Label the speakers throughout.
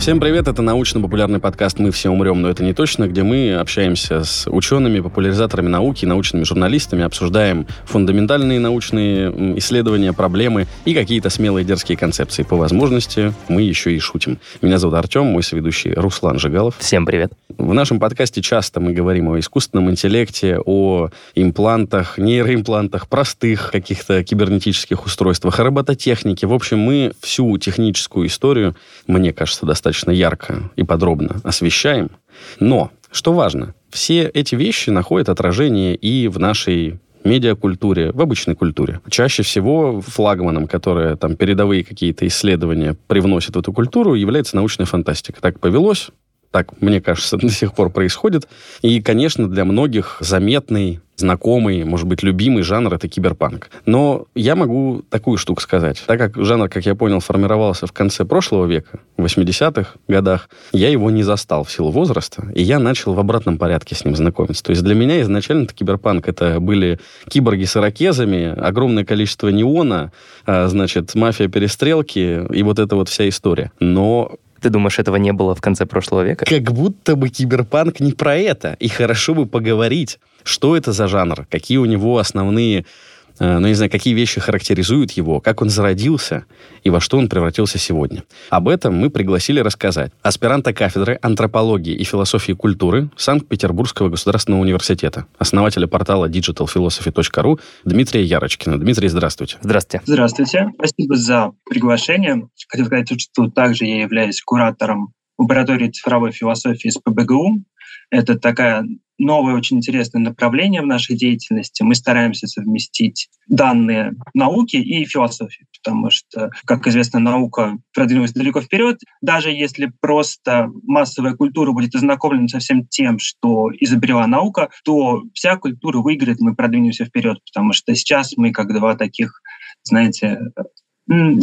Speaker 1: Всем привет, это научно-популярный подкаст «Мы все умрем, но это не точно», где мы общаемся с учеными, популяризаторами науки, научными журналистами, обсуждаем фундаментальные научные исследования, проблемы и какие-то смелые дерзкие концепции. По возможности мы еще и шутим. Меня зовут Артем, мой соведущий Руслан Жигалов.
Speaker 2: Всем привет.
Speaker 1: В нашем подкасте часто мы говорим о искусственном интеллекте, о имплантах, нейроимплантах, простых каких-то кибернетических устройствах, о робототехнике. В общем, мы всю техническую историю, мне кажется, достаточно достаточно ярко и подробно освещаем. Но, что важно, все эти вещи находят отражение и в нашей медиакультуре, в обычной культуре. Чаще всего флагманом, которые там передовые какие-то исследования привносят в эту культуру, является научная фантастика. Так повелось, так, мне кажется, до сих пор происходит. И, конечно, для многих заметный, знакомый, может быть, любимый жанр — это киберпанк. Но я могу такую штуку сказать. Так как жанр, как я понял, формировался в конце прошлого века, в 80-х годах, я его не застал в силу возраста, и я начал в обратном порядке с ним знакомиться. То есть для меня изначально киберпанк — это были киборги с ирокезами, огромное количество неона, а, значит, мафия-перестрелки и вот эта вот вся история. Но
Speaker 2: ты думаешь, этого не было в конце прошлого века?
Speaker 1: Как будто бы киберпанк не про это. И хорошо бы поговорить, что это за жанр, какие у него основные ну, не знаю, какие вещи характеризуют его, как он зародился и во что он превратился сегодня. Об этом мы пригласили рассказать аспиранта кафедры антропологии и философии культуры Санкт-Петербургского государственного университета, основателя портала digitalphilosophy.ru Дмитрия Ярочкина. Дмитрий, здравствуйте.
Speaker 2: Здравствуйте.
Speaker 3: Здравствуйте. Спасибо за приглашение. Хотел сказать, что также я являюсь куратором лаборатории цифровой философии с ПБГУ. Это такая новое очень интересное направление в нашей деятельности. Мы стараемся совместить данные науки и философии, потому что, как известно, наука продвинулась далеко вперед. Даже если просто массовая культура будет ознакомлена со всем тем, что изобрела наука, то вся культура выиграет, мы продвинемся вперед, потому что сейчас мы как два таких знаете,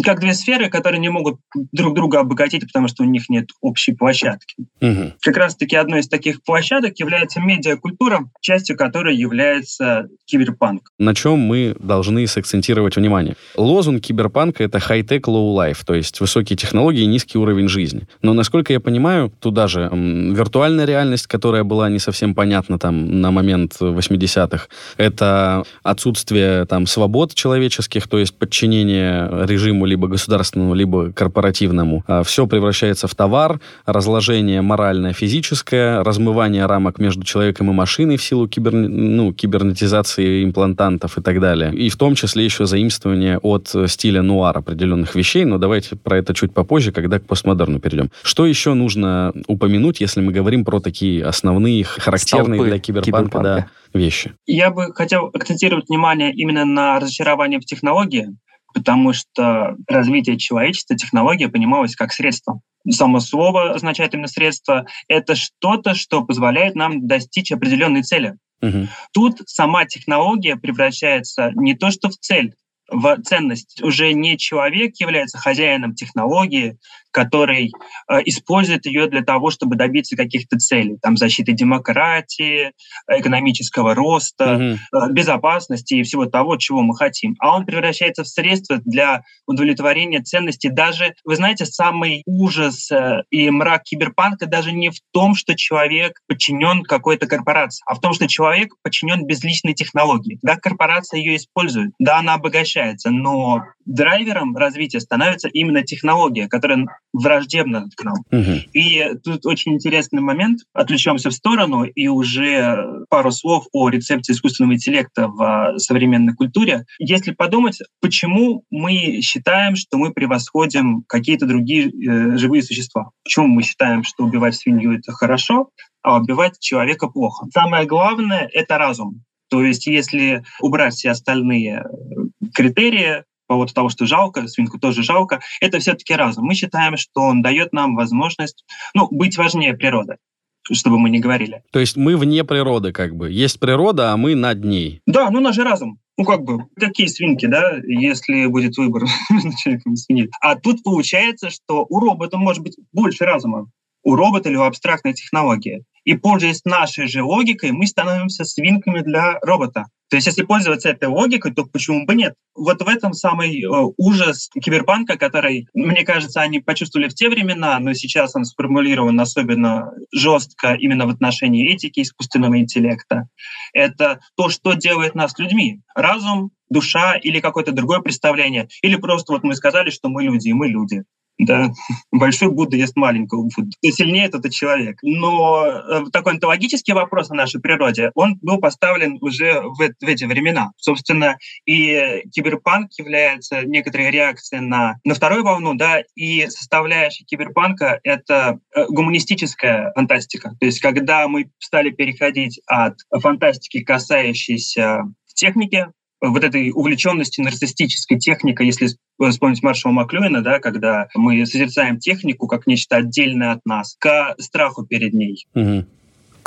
Speaker 3: как две сферы, которые не могут друг друга обогатить, потому что у них нет общей площадки. Угу. Как раз-таки одной из таких площадок является медиакультура, частью которой является киберпанк.
Speaker 1: На чем мы должны сакцентировать внимание? Лозунг киберпанка — это high-tech, low-life, то есть высокие технологии и низкий уровень жизни. Но, насколько я понимаю, туда же м, виртуальная реальность, которая была не совсем понятна там на момент 80-х, это отсутствие там свобод человеческих, то есть подчинение режиму либо государственному, либо корпоративному. А Все превращается в товар, разложение моральное, физическое, размывание рамок между человеком и машиной в силу кибер, ну, кибернетизации имплантантов и так далее. И в том числе еще заимствование от стиля нуар определенных вещей, но давайте про это чуть попозже, когда к постмодерну перейдем. Что еще нужно упомянуть, если мы говорим про такие основные, характерные Столпы для киберпанка, киберпанка. Да, вещи?
Speaker 3: Я бы хотел акцентировать внимание именно на разочарование в технологии, потому что развитие человечества, технология понималась как средство. Само слово означает именно средство. Это что-то, что позволяет нам достичь определенной цели. Угу. Тут сама технология превращается не то что в цель, в ценность. Уже не человек является хозяином технологии, который э, использует ее для того, чтобы добиться каких-то целей, там защиты демократии, экономического роста, mm-hmm. безопасности и всего того, чего мы хотим. А он превращается в средство для удовлетворения ценностей. Даже, вы знаете, самый ужас э, и мрак киберпанка даже не в том, что человек подчинен какой-то корпорации, а в том, что человек подчинен безличной технологии. Да, корпорация ее использует, да, она обогащается, но драйвером развития становится именно технология, которая враждебна к нам. Угу. И тут очень интересный момент. Отвлечемся в сторону и уже пару слов о рецепте искусственного интеллекта в современной культуре. Если подумать, почему мы считаем, что мы превосходим какие-то другие э, живые существа? Почему мы считаем, что убивать свинью это хорошо, а убивать человека плохо? Самое главное — это разум. То есть если убрать все остальные критерии, по поводу того, что жалко, свинку тоже жалко, это все-таки разум. Мы считаем, что он дает нам возможность ну, быть важнее природы чтобы мы не говорили.
Speaker 1: То есть мы вне природы как бы. Есть природа, а мы над ней.
Speaker 3: Да, ну наш же разум. Ну, как бы, какие свинки, да, если будет выбор между человеком и свиньей. А тут получается, что у робота может быть больше разума у робота или у абстрактной технологии. И пользуясь нашей же логикой, мы становимся свинками для робота. То есть если пользоваться этой логикой, то почему бы нет? Вот в этом самый э, ужас киберпанка, который, мне кажется, они почувствовали в те времена, но сейчас он сформулирован особенно жестко именно в отношении этики искусственного интеллекта. Это то, что делает нас людьми. Разум, душа или какое-то другое представление. Или просто вот мы сказали, что мы люди, и мы люди. Да, большой Будда ест маленького Будду. Кто сильнее, тот и человек. Но э, такой онтологический вопрос о нашей природе, он был поставлен уже в, в эти времена. Собственно, и киберпанк является некоторой реакцией на, на вторую волну, да, и составляющая киберпанка — это э, гуманистическая фантастика. То есть когда мы стали переходить от фантастики, касающейся техники, вот этой увлеченности нарциссической техникой, если вспомнить Маршала Маклюина, да, когда мы созерцаем технику как нечто отдельное от нас, к страху перед ней.
Speaker 2: Угу.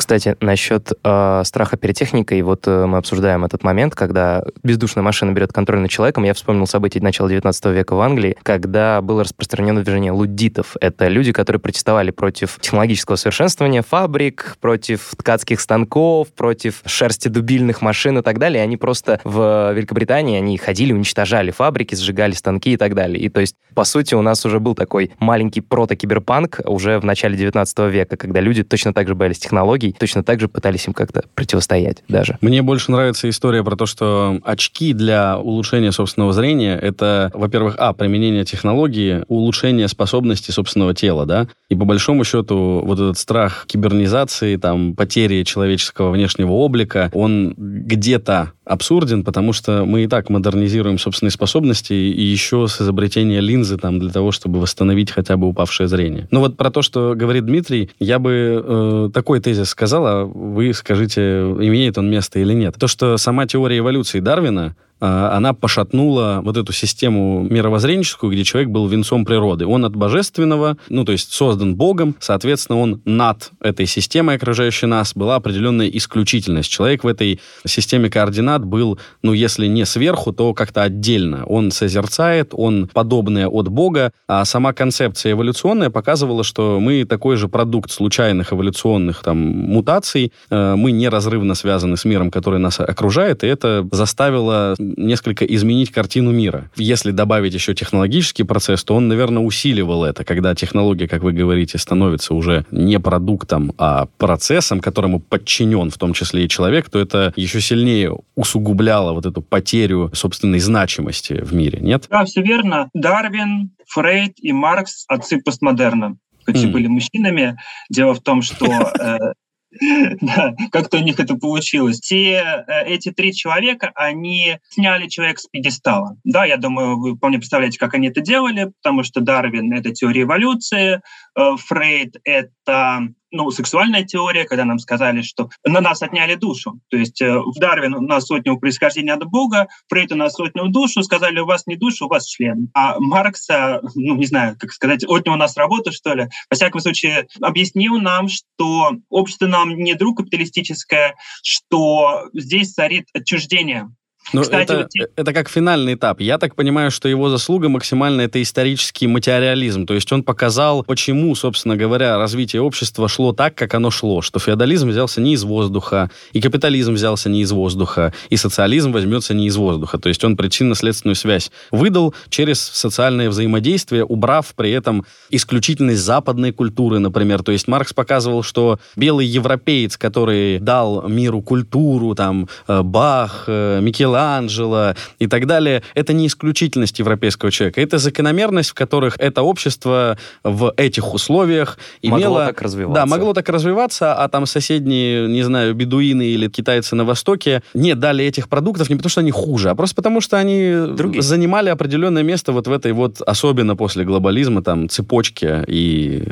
Speaker 2: Кстати, насчет э, страха перед техникой, вот э, мы обсуждаем этот момент, когда бездушная машина берет контроль над человеком. Я вспомнил события начала 19 века в Англии, когда было распространено движение луддитов. Это люди, которые протестовали против технологического совершенствования фабрик, против ткацких станков, против шерсти дубильных машин и так далее. Они просто в Великобритании, они ходили, уничтожали фабрики, сжигали станки и так далее. И то есть, по сути, у нас уже был такой маленький прото-киберпанк уже в начале 19 века, когда люди точно так же боялись технологий, точно так же пытались им как-то противостоять даже.
Speaker 1: Мне больше нравится история про то, что очки для улучшения собственного зрения — это, во-первых, а, применение технологии, улучшение способности собственного тела, да, и по большому счету вот этот страх кибернизации, там, потери человеческого внешнего облика, он где-то абсурден, потому что мы и так модернизируем собственные способности и еще с изобретения линзы там для того, чтобы восстановить хотя бы упавшее зрение. Но вот про то, что говорит Дмитрий, я бы э, такой тезис сказал, а вы скажите, имеет он место или нет. То, что сама теория эволюции Дарвина она пошатнула вот эту систему мировоззренческую, где человек был венцом природы. Он от божественного, ну, то есть создан Богом, соответственно, он над этой системой, окружающей нас, была определенная исключительность. Человек в этой системе координат был, ну, если не сверху, то как-то отдельно. Он созерцает, он подобное от Бога, а сама концепция эволюционная показывала, что мы такой же продукт случайных эволюционных там мутаций, э, мы неразрывно связаны с миром, который нас окружает, и это заставило несколько изменить картину мира. Если добавить еще технологический процесс, то он, наверное, усиливал это, когда технология, как вы говорите, становится уже не продуктом, а процессом, которому подчинен в том числе и человек, то это еще сильнее усугубляло вот эту потерю собственной значимости в мире, нет?
Speaker 3: Да, все верно. Дарвин, Фрейд и Маркс — отцы постмодерна хоть и были мужчинами. Дело в том, что э, Да, как-то у них это получилось. Те, э, эти три человека, они сняли человека с пьедестала. Да, я думаю, вы вполне представляете, как они это делали, потому что Дарвин — это теория эволюции, э, Фрейд — это ну, сексуальная теория, когда нам сказали, что на нас отняли душу. То есть э, в Дарвин у нас отнял происхождение от Бога, Фрейд у нас отнял душу, сказали, у вас не душа, у вас член. А Маркса, ну, не знаю, как сказать, отнял у нас работу, что ли. Во всяком случае, объяснил нам, что общество нам не друг капиталистическое, что здесь царит отчуждение
Speaker 1: ну, Кстати, это, вот... это как финальный этап. Я так понимаю, что его заслуга максимально это исторический материализм. То есть он показал, почему, собственно говоря, развитие общества шло так, как оно шло. Что феодализм взялся не из воздуха, и капитализм взялся не из воздуха, и социализм возьмется не из воздуха. То есть он причинно-следственную связь выдал через социальное взаимодействие, убрав при этом исключительность западной культуры, например. То есть Маркс показывал, что белый европеец, который дал миру культуру, там, э, Бах, э, Микеланджело, Микеланджело и так далее, это не исключительность европейского человека, это закономерность, в которых это общество в этих условиях имело...
Speaker 2: Могло так развиваться.
Speaker 1: Да, могло так развиваться, а там соседние, не знаю, бедуины или китайцы на Востоке не дали этих продуктов не потому, что они хуже, а просто потому, что они Другие. занимали определенное место вот в этой вот, особенно после глобализма, там, цепочке. И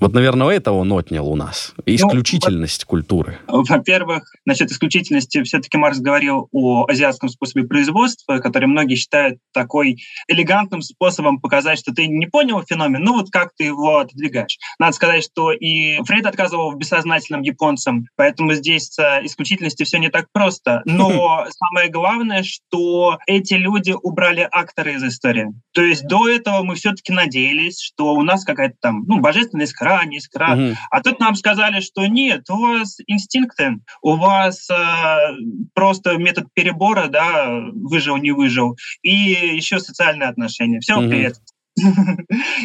Speaker 1: вот, наверное, это он отнял у нас. Ну, исключительность ну, культуры.
Speaker 3: Во-первых, насчет исключительности, все-таки Маркс говорил о азиатском азиатском способе производства, который многие считают такой элегантным способом показать, что ты не понял феномен, ну вот как ты его отодвигаешь. Надо сказать, что и Фрейд отказывал в бессознательном японцам, поэтому здесь с исключительностью все не так просто. Но самое главное, что эти люди убрали акторы из истории. То есть до этого мы все-таки надеялись, что у нас какая-то там ну, божественная искра несколько раз. Угу. А тут нам сказали, что нет, у вас инстинкты, у вас э, просто метод перебора, да, выжил, не выжил, и еще социальные отношения. Все, угу. привет.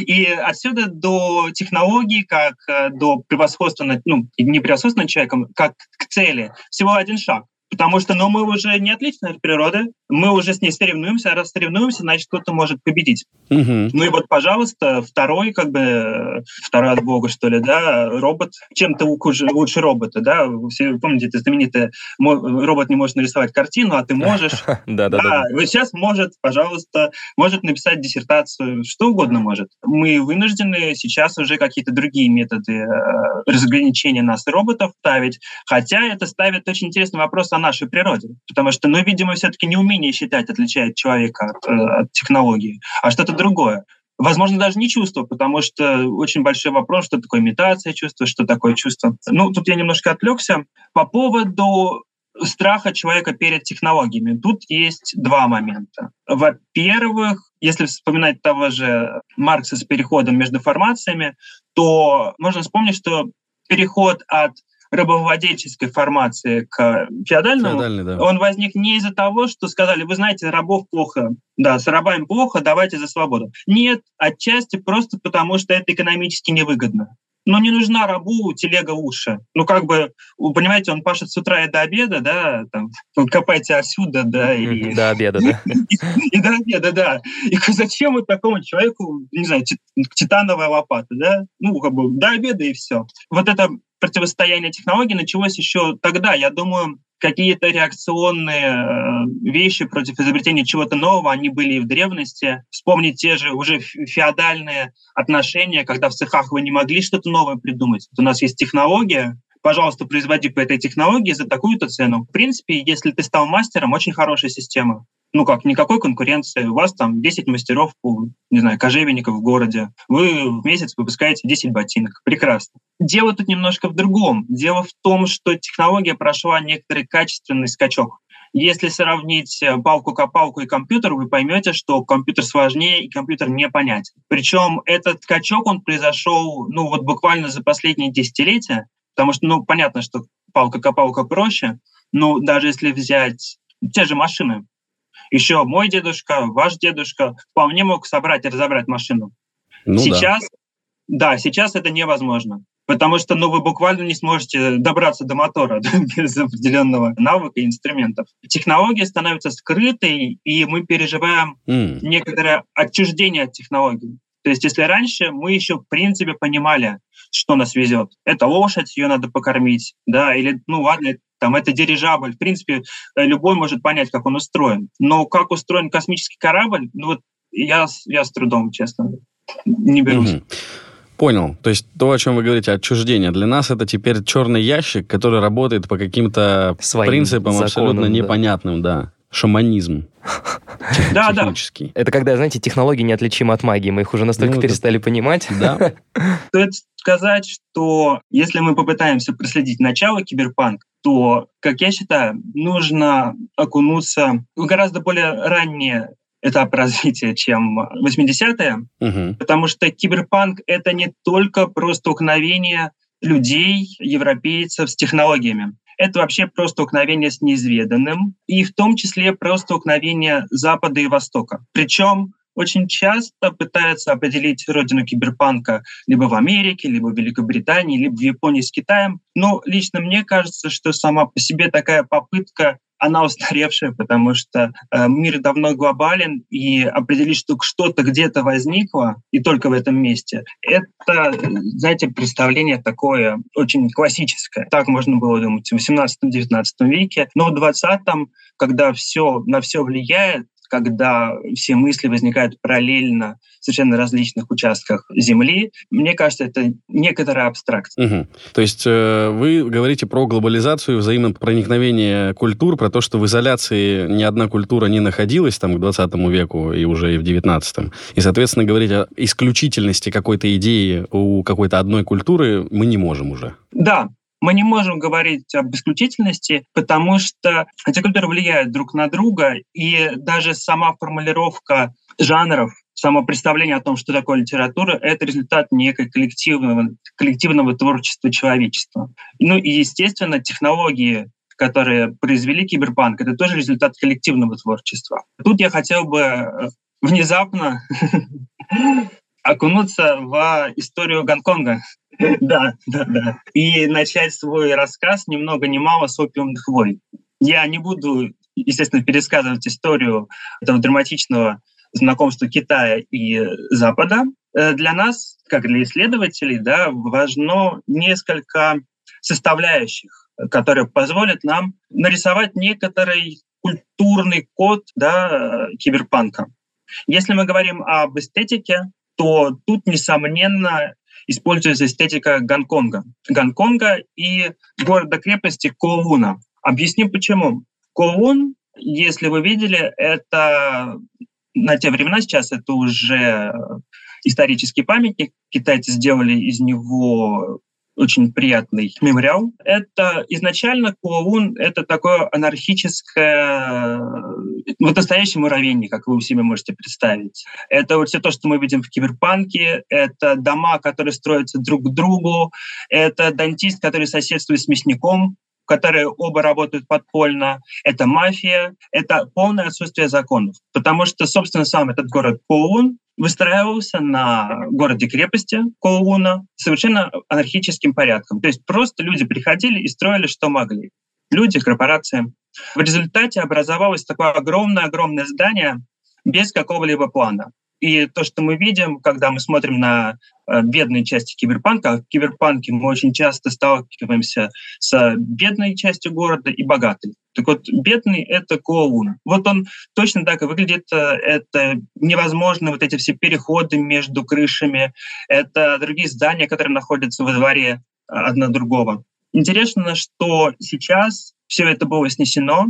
Speaker 3: И отсюда до технологий, как э, до превосходства, ну, не превосходства над человеком, как к цели, всего один шаг. Потому что ну, мы уже не отличны от природы, мы уже с ней соревнуемся, а раз соревнуемся, значит, кто-то может победить. Угу. Ну и вот, пожалуйста, второй, как бы, второй от Бога, что ли, да, робот, чем-то лучше, лучше робота, да, все помните, это знаменитое, робот не может нарисовать картину, а ты можешь. Да-да-да. Вот сейчас может, пожалуйста, может написать диссертацию, что угодно может. Мы вынуждены сейчас уже какие-то другие методы э, разграничения нас и роботов ставить, хотя это ставит очень интересный вопрос о нашей природе, потому что, ну, видимо, все-таки не умение считать отличает человека от, э, от технологии, а что-то другое. Возможно, даже не чувство, потому что очень большой вопрос, что такое имитация чувства, что такое чувство. Ну, тут я немножко отвлекся. По поводу страха человека перед технологиями. Тут есть два момента. Во-первых, если вспоминать того же Маркса с переходом между формациями, то можно вспомнить, что переход от рабовладельческой формации к феодальному, Феодальный, да. он возник не из-за того, что сказали, вы знаете, рабов плохо, да, с рабами плохо, давайте за свободу. Нет, отчасти просто потому, что это экономически невыгодно. Но не нужна рабу телега уши. Ну, как бы, понимаете, он пашет с утра и до обеда, да, там, копайте отсюда, да, и...
Speaker 2: До обеда, да.
Speaker 3: И до обеда, да. И зачем вот такому человеку, не знаю, титановая лопата, да? Ну, как бы, до обеда и все. Вот это противостояние технологий началось еще тогда. Я думаю, какие-то реакционные э, вещи против изобретения чего-то нового, они были и в древности. Вспомнить те же уже феодальные отношения, когда в цехах вы не могли что-то новое придумать. Вот у нас есть технология, пожалуйста, производи по этой технологии за такую-то цену. В принципе, если ты стал мастером, очень хорошая система ну как, никакой конкуренции. У вас там 10 мастеров, не знаю, кожевенников в городе. Вы в месяц выпускаете 10 ботинок. Прекрасно. Дело тут немножко в другом. Дело в том, что технология прошла некоторый качественный скачок. Если сравнить э, палку-копалку и компьютер, вы поймете, что компьютер сложнее и компьютер непонятен. Причем этот скачок, он произошел ну, вот буквально за последние десятилетия, потому что, ну, понятно, что палка-копалка проще, но даже если взять те же машины, еще мой дедушка, ваш дедушка вполне мог собрать и разобрать машину. Ну, сейчас, да. да, сейчас это невозможно. Потому что ну, вы буквально не сможете добраться до мотора да, без определенного навыка и инструментов. Технология становится скрытой, и мы переживаем mm. некоторое отчуждение от технологий. То есть если раньше мы еще в принципе понимали, что нас везет. Это лошадь, ее надо покормить, да, или, ну ладно, там это дирижабль. В принципе, э, любой может понять, как он устроен. Но как устроен космический корабль, ну вот я, я с трудом, честно, не берусь. Угу.
Speaker 1: Понял. То есть то, о чем вы говорите, отчуждение. Для нас это теперь черный ящик, который работает по каким-то Своим принципам законам, абсолютно непонятным, да. Шаманизм.
Speaker 3: Да, да.
Speaker 2: Это когда, знаете, технологии неотличимы от магии. Мы их уже настолько ну, перестали понимать.
Speaker 1: Да.
Speaker 3: Стоит сказать, что если мы попытаемся проследить начало киберпанка, то, как я считаю, нужно окунуться в гораздо более ранние этап развития, чем 80-е, угу. потому что киберпанк — это не только про столкновение людей, европейцев с технологиями. Это вообще про столкновение с неизведанным, и в том числе про столкновение Запада и Востока. Причем очень часто пытаются определить родину киберпанка либо в Америке, либо в Великобритании, либо в Японии с Китаем. Но лично мне кажется, что сама по себе такая попытка она устаревшая, потому что э, мир давно глобален, и определить, что что-то где-то возникло, и только в этом месте, это, знаете, представление такое очень классическое. Так можно было думать в 18-19 веке, но в 20-м, когда все на все влияет, когда все мысли возникают параллельно в совершенно различных участках Земли, мне кажется, это некоторая абстракция.
Speaker 1: Угу. То есть э, вы говорите про глобализацию, взаимопроникновение культур, про то, что в изоляции ни одна культура не находилась там к 20 веку и уже и в 19 И, соответственно, говорить о исключительности какой-то идеи у какой-то одной культуры мы не можем уже.
Speaker 3: Да, мы не можем говорить об исключительности, потому что эти культуры влияют друг на друга, и даже сама формулировка жанров само представление о том, что такое литература, это результат некой коллективного, коллективного творчества человечества. Ну и, естественно, технологии, которые произвели киберпанк, это тоже результат коллективного творчества. Тут я хотел бы э, внезапно окунуться в историю Гонконга. Да, да, да. И начать свой рассказ ни много ни мало с опиумных войн. Я не буду, естественно, пересказывать историю этого драматичного знакомства Китая и Запада. Э, для нас, как для исследователей, да, важно несколько составляющих, которые позволят нам нарисовать некоторый культурный код да, киберпанка. Если мы говорим об эстетике, то тут, несомненно, используется эстетика Гонконга. Гонконга и города-крепости Коуна. Объясню почему. Коун, если вы видели, это на те времена сейчас это уже исторический памятник. Китайцы сделали из него очень приятный мемориал. Это изначально Куаун — это такое анархическое, вот настоящий муравейник, как вы у себя можете представить. Это вот все то, что мы видим в киберпанке, это дома, которые строятся друг к другу, это дантист, который соседствует с мясником, которые оба работают подпольно, это мафия, это полное отсутствие законов. Потому что, собственно, сам этот город Коун выстраивался на городе-крепости Коуна совершенно анархическим порядком. То есть просто люди приходили и строили, что могли. Люди, корпорации. В результате образовалось такое огромное-огромное здание без какого-либо плана. И то, что мы видим, когда мы смотрим на э, бедные части киберпанка, в киберпанке мы очень часто сталкиваемся с бедной частью города и богатой. Так вот, бедный — это Коун. Вот он точно так и выглядит. Э, это невозможно, вот эти все переходы между крышами. Это другие здания, которые находятся во дворе э, одно другого. Интересно, что сейчас все это было снесено,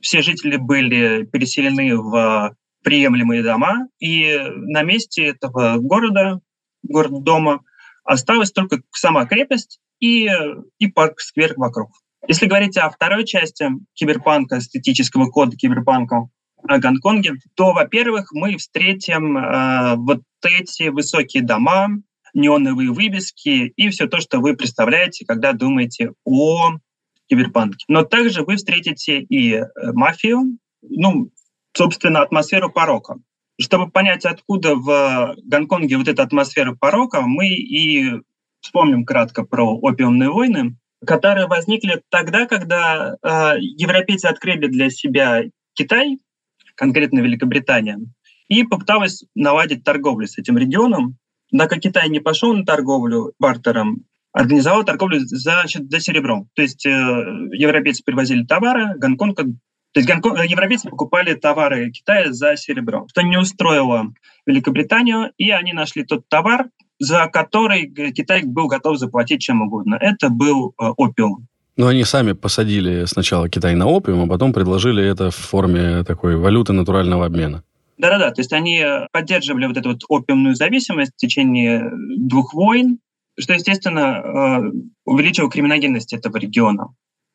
Speaker 3: все жители были переселены в приемлемые дома, и на месте этого города, город-дома, осталась только сама крепость и, и парк-сквер вокруг. Если говорить о второй части киберпанка, эстетического кода киберпанка о Гонконге, то, во-первых, мы встретим э, вот эти высокие дома, неоновые вывески и все то, что вы представляете, когда думаете о киберпанке. Но также вы встретите и э, мафию, ну, собственно, атмосферу порока. Чтобы понять, откуда в Гонконге вот эта атмосфера порока, мы и вспомним кратко про опиумные войны, которые возникли тогда, когда э, европейцы открыли для себя Китай, конкретно Великобритания, и попыталась наладить торговлю с этим регионом. Однако Китай не пошел на торговлю бартером, организовал торговлю за, за серебром. То есть э, европейцы привозили товары, Гонконг то есть э, европейцы покупали товары Китая за серебро, что не устроило Великобританию, и они нашли тот товар, за который Китай был готов заплатить чем угодно. Это был э, опиум.
Speaker 1: Но они сами посадили сначала Китай на опиум, а потом предложили это в форме такой валюты натурального обмена.
Speaker 3: Да-да-да, то есть они поддерживали вот эту вот опиумную зависимость в течение двух войн, что, естественно, э, увеличило криминогенность этого региона.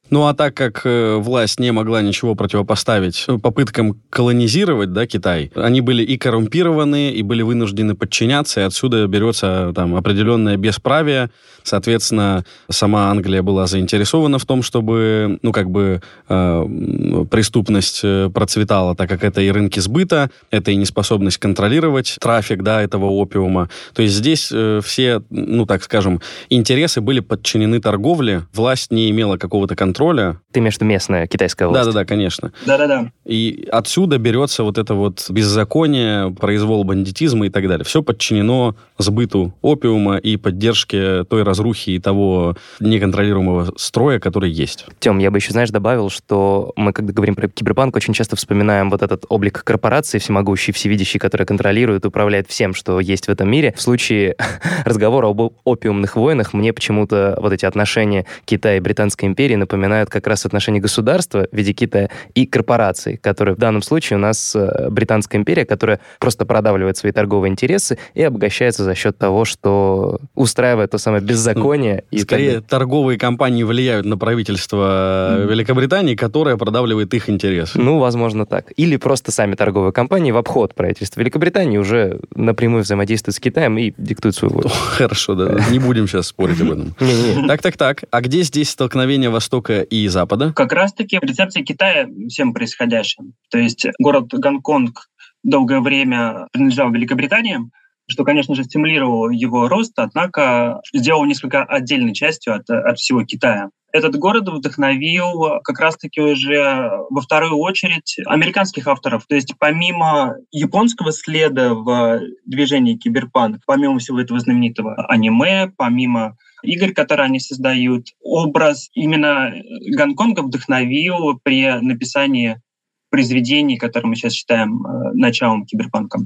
Speaker 1: Ну а так как э, власть не могла ничего противопоставить попыткам колонизировать да, Китай, они были и коррумпированы, и были вынуждены подчиняться, и отсюда берется там определенное бесправие. Соответственно, сама Англия была заинтересована в том, чтобы, ну как бы, э, преступность э, процветала, так как это и рынки сбыта, это и неспособность контролировать трафик, да, этого опиума. То есть здесь э, все, ну так скажем, интересы были подчинены торговле, власть не имела какого-то контроля контроля.
Speaker 2: Ты виду местная китайская власть?
Speaker 1: Да-да-да, конечно.
Speaker 3: Да-да-да.
Speaker 1: И отсюда берется вот это вот беззаконие, произвол бандитизма и так далее. Все подчинено сбыту опиума и поддержке той разрухи и того неконтролируемого строя, который есть.
Speaker 2: Тем, я бы еще, знаешь, добавил, что мы, когда говорим про киберпанк, очень часто вспоминаем вот этот облик корпорации всемогущий, всевидящий, который контролирует, управляет всем, что есть в этом мире. В случае разговора об опиумных войнах мне почему-то вот эти отношения Китая и Британской империи напоминают напоминают как раз отношения государства в виде Китая и корпораций, которые в данном случае у нас э, Британская империя, которая просто продавливает свои торговые интересы и обогащается за счет того, что устраивает то самое беззаконие.
Speaker 1: Ну, и скорее, торговые компании влияют на правительство mm. Великобритании, которое продавливает их интересы.
Speaker 2: Ну, возможно, так. Или просто сами торговые компании в обход правительства Великобритании уже напрямую взаимодействуют с Китаем и диктуют свою волю.
Speaker 1: Хорошо, да. Не будем сейчас спорить об этом. Так, так, так. А где здесь столкновение Востока и Запада?
Speaker 3: Как раз-таки рецепция Китая всем происходящим. То есть город Гонконг долгое время принадлежал Великобритании, что, конечно же, стимулировало его рост, однако сделал несколько отдельной частью от, от всего Китая. Этот город вдохновил как раз-таки уже во вторую очередь американских авторов. То есть помимо японского следа в движении киберпанк, помимо всего этого знаменитого аниме, помимо игр, которые они создают, образ именно Гонконга вдохновил при написании произведений, которые мы сейчас считаем э, началом киберпанка.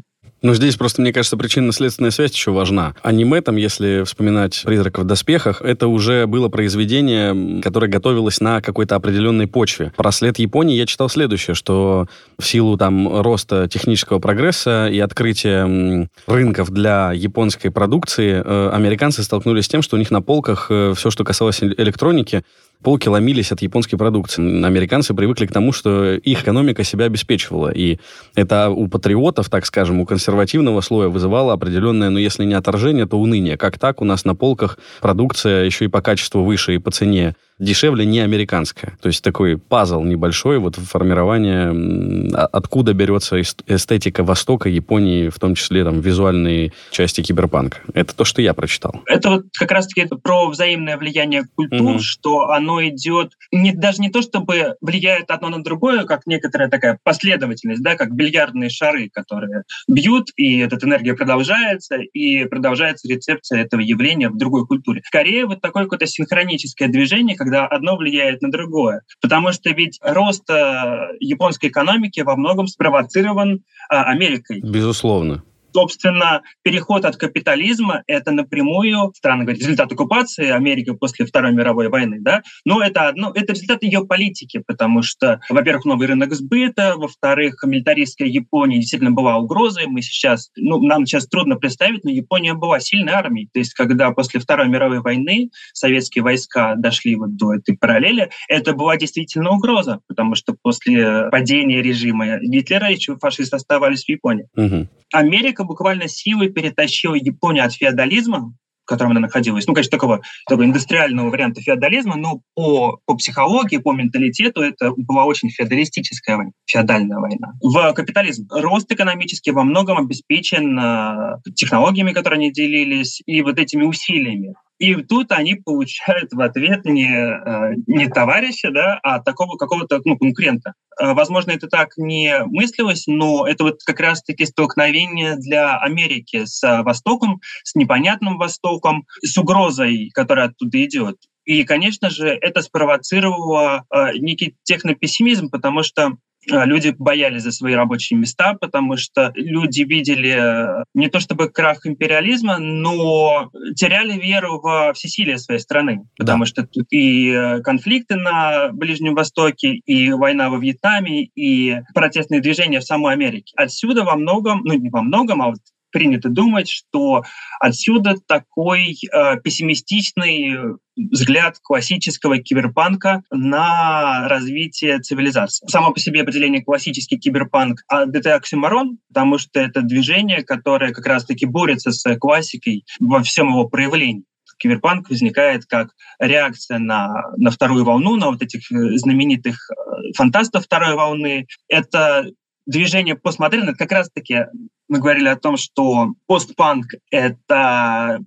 Speaker 1: Ну, здесь просто, мне кажется, причинно-следственная связь еще важна. Аниме, там, если вспоминать «Призраков в доспехах», это уже было произведение, которое готовилось на какой-то определенной почве. Про след Японии я читал следующее, что в силу там роста технического прогресса и открытия рынков для японской продукции, э, американцы столкнулись с тем, что у них на полках э, все, что касалось электроники, полки ломились от японской продукции. Американцы привыкли к тому, что их экономика себя обеспечивала. И это у патриотов, так скажем, у консервативного слоя вызывало определенное, ну, если не отторжение, то уныние. Как так у нас на полках продукция еще и по качеству выше, и по цене дешевле не американская. То есть такой пазл небольшой, вот формирование, а, откуда берется эстетика Востока, Японии, в том числе там визуальные части киберпанка. Это то, что я прочитал.
Speaker 3: Это вот как раз-таки про взаимное влияние культур, угу. что оно идет не, даже не то, чтобы влияет одно на другое, как некоторая такая последовательность, да, как бильярдные шары, которые бьют, и эта энергия продолжается, и продолжается рецепция этого явления в другой культуре. Скорее вот такое какое-то синхроническое движение, когда когда одно влияет на другое. Потому что ведь рост э, японской экономики во многом спровоцирован э, Америкой.
Speaker 1: Безусловно.
Speaker 3: Собственно, переход от капитализма — это напрямую, странно говорить, результат оккупации Америки после Второй мировой войны, да, но это, одно, это результат ее политики, потому что, во-первых, новый рынок сбыта, во-вторых, милитаристская Япония действительно была угрозой. Мы сейчас, ну, нам сейчас трудно представить, но Япония была сильной армией. То есть, когда после Второй мировой войны советские войска дошли вот до этой параллели, это была действительно угроза, потому что после падения режима Гитлера еще фашисты оставались в Японии. Угу. Америка буквально силой перетащила Японию от феодализма, в котором она находилась, ну, конечно, такого, такого индустриального варианта феодализма, но по, по психологии, по менталитету это была очень феодалистическая война, феодальная война. В капитализм рост экономический во многом обеспечен э, технологиями, которые они делились, и вот этими усилиями. И тут они получают в ответ не, э, не товарища, да, а такого какого-то ну, конкурента. Э, возможно, это так не мыслилось, но это вот как раз-таки столкновение для Америки с Востоком, с непонятным Востоком, с угрозой, которая оттуда идет. И, конечно же, это спровоцировало э, некий технопессимизм, потому что а, люди боялись за свои рабочие места, потому что люди видели э, не то чтобы крах империализма, но теряли веру во всесилие своей страны, потому да. что тут и э, конфликты на Ближнем Востоке, и война во Вьетнаме, и протестные движения в самой Америке. Отсюда во многом, ну не во многом, а вот принято думать, что отсюда такой э, пессимистичный взгляд классического киберпанка на развитие цивилизации. Само по себе определение классический киберпанк а это оксюморон, потому что это движение, которое как раз-таки борется с классикой во всем его проявлении киберпанк возникает как реакция на, на вторую волну, на вот этих э, знаменитых э, фантастов второй волны. Это движение постмодерна, как раз-таки мы говорили о том, что постпанк — это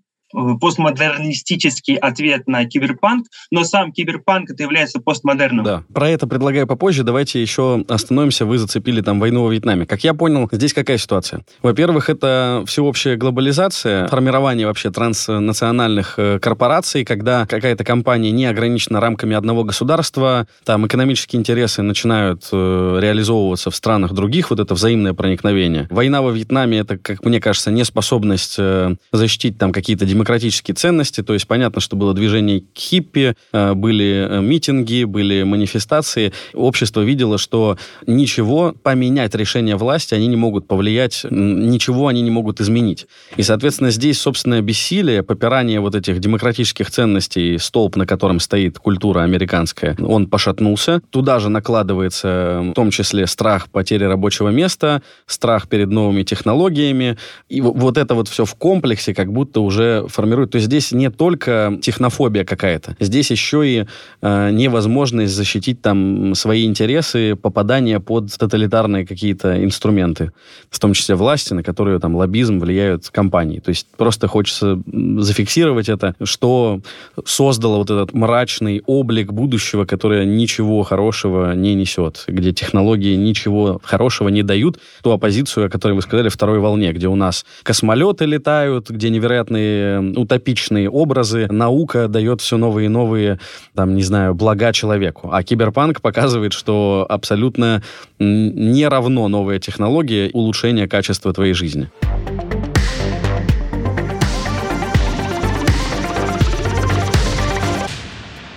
Speaker 3: постмодернистический ответ на киберпанк, но сам киберпанк это является постмодерном.
Speaker 1: Да, про это предлагаю попозже. Давайте еще остановимся. Вы зацепили там войну во Вьетнаме. Как я понял, здесь какая ситуация? Во-первых, это всеобщая глобализация, формирование вообще транснациональных э, корпораций, когда какая-то компания не ограничена рамками одного государства, там экономические интересы начинают э, реализовываться в странах других, вот это взаимное проникновение. Война во Вьетнаме это, как мне кажется, неспособность э, защитить там какие-то демократические демократические ценности, то есть понятно, что было движение к хиппи, э, были э, митинги, были манифестации. Общество видело, что ничего поменять решение власти они не могут повлиять, ничего они не могут изменить. И, соответственно, здесь собственное бессилие, попирание вот этих демократических ценностей, столб, на котором стоит культура американская, он пошатнулся. Туда же накладывается в том числе страх потери рабочего места, страх перед новыми технологиями. И вот это вот все в комплексе как будто уже формирует. То есть здесь не только технофобия какая-то, здесь еще и э, невозможность защитить там свои интересы, попадание под тоталитарные какие-то инструменты, в том числе власти, на которые там лоббизм влияют компании. То есть просто хочется зафиксировать это, что создало вот этот мрачный облик будущего, которое ничего хорошего не несет, где технологии ничего хорошего не дают, ту оппозицию, о которой вы сказали, второй волне, где у нас космолеты летают, где невероятные утопичные образы, наука дает все новые и новые, там, не знаю, блага человеку. А киберпанк показывает, что абсолютно не равно новая технология улучшение качества твоей жизни.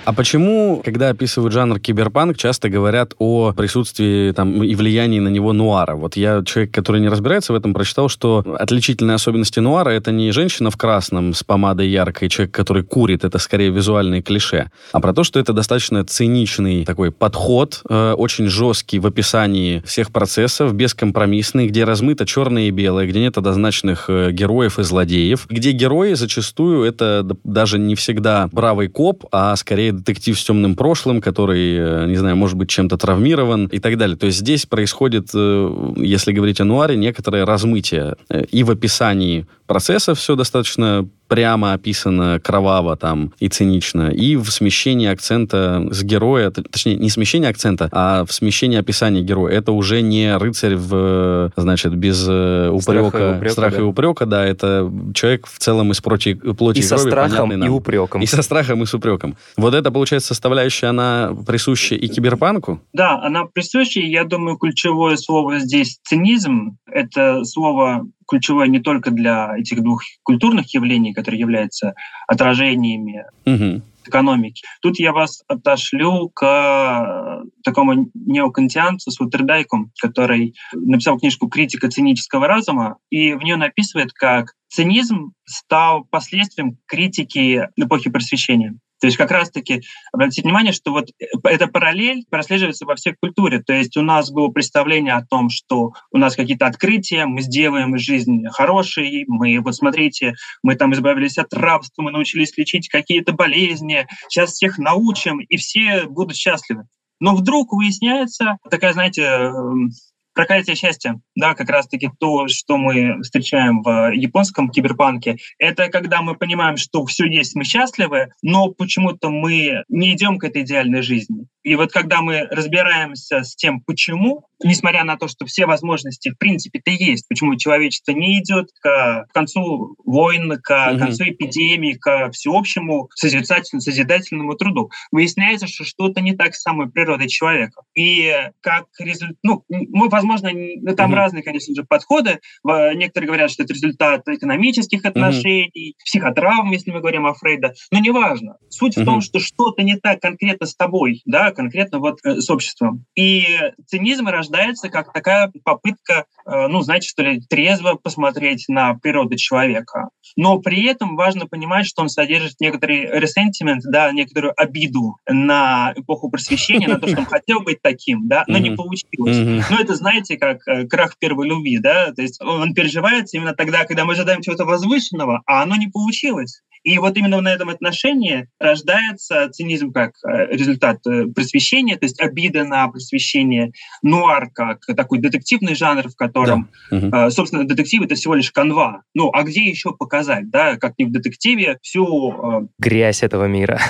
Speaker 1: А почему, когда описывают жанр киберпанк, часто говорят о присутствии там, и влиянии на него нуара? Вот я, человек, который не разбирается в этом, прочитал, что отличительные особенности нуара — это не женщина в красном с помадой яркой, человек, который курит, это скорее визуальные клише, а про то, что это достаточно циничный такой подход, э, очень жесткий в описании всех процессов, бескомпромиссный, где размыто черное и белое, где нет однозначных э, героев и злодеев, где герои зачастую это даже не всегда бравый коп, а скорее детектив с темным прошлым, который, э, не знаю, может быть чем-то травмирован и так далее. То есть здесь происходит, э, если говорить о нуаре, некоторое размытие э, и в описании процесса все достаточно прямо описано кроваво там и цинично, и в смещении акцента с героя, точнее, не смещение акцента, а в смещении описания героя. Это уже не рыцарь в, значит, без упрека, э, страха и упрека, страха да. и упрека да, это человек в целом из прочей, плоти и, и
Speaker 2: со
Speaker 1: крови,
Speaker 2: страхом и упреком.
Speaker 1: И со страхом и с упреком. Вот это, получается, составляющая, она присуща и киберпанку?
Speaker 3: Да, она присуща, я думаю, ключевое слово здесь цинизм. Это слово ключевое не только для этих двух культурных явлений, которые являются отражениями угу. экономики. Тут я вас отошлю к э, такому неокантианцу Сутердайку, который написал книжку «Критика цинического разума», и в нее написывает, как цинизм стал последствием критики эпохи просвещения. То есть как раз-таки обратите внимание, что вот э, эта параллель прослеживается во всех культуре. То есть у нас было представление о том, что у нас какие-то открытия, мы сделаем жизнь хорошей, мы, вот смотрите, мы там избавились от рабства, мы научились лечить какие-то болезни, сейчас всех научим, и все будут счастливы. Но вдруг выясняется такая, знаете, эм, Проклятие счастья, да, как раз-таки то, что мы встречаем в японском киберпанке, это когда мы понимаем, что все есть, мы счастливы, но почему-то мы не идем к этой идеальной жизни. И вот когда мы разбираемся с тем, почему, несмотря на то, что все возможности в принципе-то есть, почему человечество не идет к концу войн, к mm-hmm. концу эпидемии, к всеобщему созидательному, созидательному труду, выясняется, что что-то не так с самой природой человека. И как результат, ну, мы, возможно, ну, там mm-hmm. разные, конечно же, подходы. Некоторые говорят, что это результат экономических отношений, mm-hmm. психотравм, если мы говорим о Фрейда, но неважно. Суть mm-hmm. в том, что что-то не так конкретно с тобой, да, конкретно вот э, с обществом. И цинизм рождается как такая попытка, э, ну, знаете, что ли, трезво посмотреть на природу человека. Но при этом важно понимать, что он содержит некоторый ресентимент, да, некоторую обиду на эпоху просвещения, на то, что он хотел быть таким, да, но не получилось. Но это, знаете, как э, крах первой любви, да, то есть он переживается именно тогда, когда мы ожидаем чего-то возвышенного, а оно не получилось. И вот именно на этом отношении рождается цинизм как э, результат э, просвещения, то есть обида на просвещение, нуар как такой детективный жанр, в котором, да. собственно, детектив — это всего лишь канва. Ну, а где еще показать, да, как не в детективе, всю...
Speaker 2: Грязь этого мира.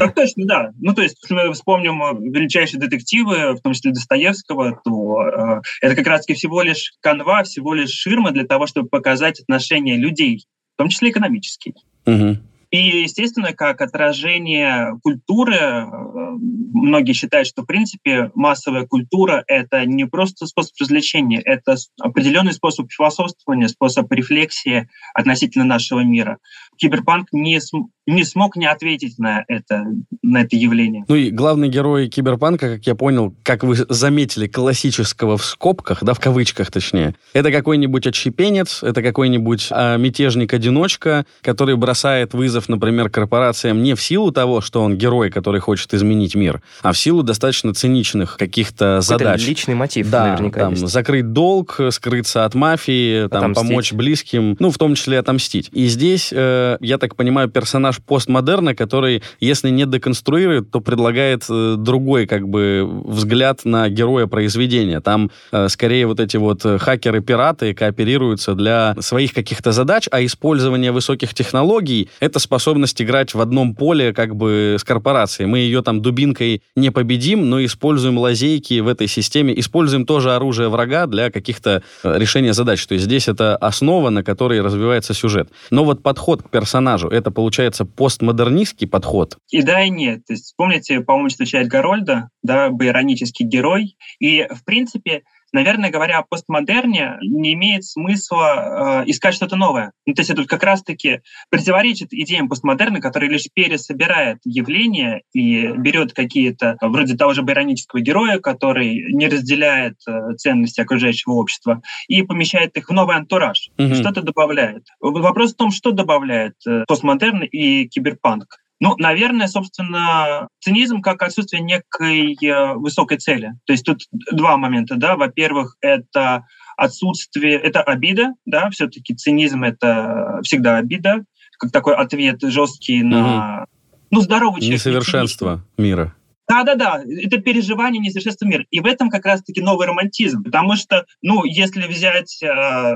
Speaker 3: Так точно, да. Ну, то есть, если мы вспомним величайшие детективы, в том числе Достоевского, то э, это как раз-таки всего лишь канва, всего лишь ширма для того, чтобы показать отношения людей, в том числе экономические. И, естественно, как отражение культуры, э, многие считают, что, в принципе, массовая культура — это не просто способ развлечения, это определенный способ философствования, способ рефлексии относительно нашего мира. киберпанк не, не смог не ответить на это, на это явление.
Speaker 1: Ну и главный герой киберпанка, как я понял, как вы заметили, классического в скобках, да, в кавычках точнее, это какой-нибудь отщепенец, это какой-нибудь а, мятежник-одиночка, который бросает вызов, например, корпорациям не в силу того, что он герой, который хочет изменить мир, а в силу достаточно циничных каких-то задач.
Speaker 2: личный мотив
Speaker 1: да,
Speaker 2: наверняка
Speaker 1: там,
Speaker 2: есть.
Speaker 1: закрыть долг, скрыться от мафии, там,
Speaker 2: Отомстить.
Speaker 1: помочь близким, ну, в том числе отомстить. И здесь, э, я так понимаю, персонаж постмодерна, который, если не деконструирует, то предлагает э, другой, как бы, взгляд на героя произведения. Там, э, скорее, вот эти вот э, хакеры-пираты кооперируются для своих каких-то задач, а использование высоких технологий — это способность играть в одном поле, как бы, с корпорацией. Мы ее там дубинкой не победим, но используем лазейки в этой системе, используем тоже оружие врага для каких-то э, решения задач. То есть здесь это основа, на которой развивается сюжет. Но вот подход к персонажу, это, получается, постмодернистский подход.
Speaker 3: И да, и нет. То есть, помните, по-моему, встречает Гарольда, да, иронический герой. И, в принципе, наверное, говоря о постмодерне, не имеет смысла э, искать что-то новое. Ну, то есть это как раз-таки противоречит идеям постмодерна, который лишь пересобирает явления и берет какие-то, вроде того же иронического героя, который не разделяет э, ценности окружающего общества, и помещает их в новый антураж,
Speaker 1: Мгм.
Speaker 3: что-то добавляет. Вопрос в том, что добавляет э, постмодерн и киберпанк. Ну, наверное, собственно, цинизм как отсутствие некой э, высокой цели. То есть тут два момента, да. Во-первых, это отсутствие, это обида, да, все-таки цинизм это всегда обида, как такой ответ жесткий на, ну, здоровый человек.
Speaker 1: Несовершенство мира.
Speaker 3: Да-да-да, это переживание несовершенства мира. И в этом как раз-таки новый романтизм. Потому что, ну, если взять э,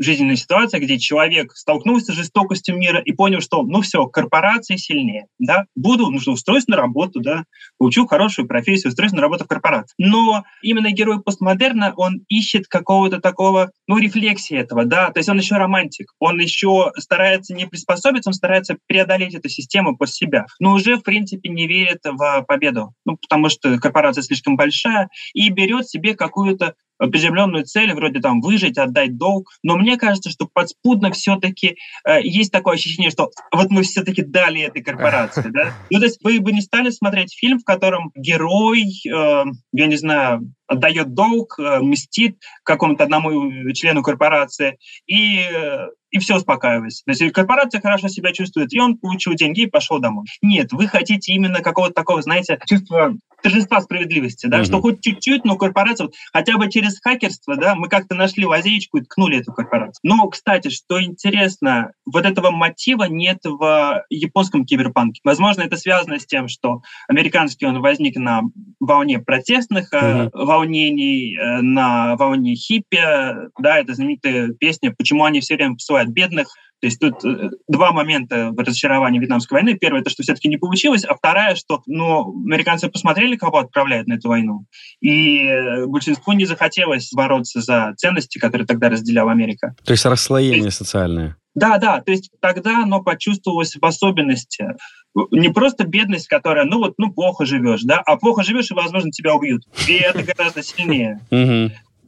Speaker 3: жизненную ситуацию, где человек столкнулся с жестокостью мира и понял, что, ну все, корпорации сильнее, да, буду, ну что, устроюсь на работу, да, получу хорошую профессию, устроюсь на работу в корпорации. Но именно герой постмодерна, он ищет какого-то такого, ну, рефлексии этого, да, то есть он еще романтик, он еще старается не приспособиться, он старается преодолеть эту систему под себя, но уже, в принципе, не верит в победу ну, потому что корпорация слишком большая, и берет себе какую-то приземленную цель, вроде там выжить, отдать долг. Но мне кажется, что подспудно все-таки э, есть такое ощущение, что вот мы все-таки дали этой корпорации. Да? Ну, то есть вы бы не стали смотреть фильм, в котором герой, э, я не знаю, отдает долг, э, мстит какому-то одному члену корпорации, и, э, и все успокаивается. То есть корпорация хорошо себя чувствует, и он получил деньги и пошел домой. Нет, вы хотите именно какого-то такого, знаете, чувства торжества справедливости, да,
Speaker 1: Мгм.
Speaker 3: что хоть чуть-чуть, но корпорация, вот хотя бы через хакерство, да, мы как-то нашли лазеечку и ткнули эту корпорацию. Но, кстати, что интересно, вот этого мотива нет в японском киберпанке. Возможно, это связано с тем, что американский он возник на волне протестных э,
Speaker 1: Мгм.
Speaker 3: Волнений, э, на волне хиппи, да, это знаменитая песня «Почему они все время посылают бедных», то есть тут э, два момента разочарования Вьетнамской войны. Первое, это что все-таки не получилось, а вторая, что ну, американцы посмотрели, кого отправляют на эту войну, и э, большинству не захотелось бороться за ценности, которые тогда разделяла Америка.
Speaker 1: То есть расслоение социальное.
Speaker 3: Да, да, то есть тогда оно почувствовалось в особенности. Не просто бедность, которая, ну вот, ну плохо живешь, да, а плохо живешь, и, возможно, тебя убьют. И это гораздо сильнее.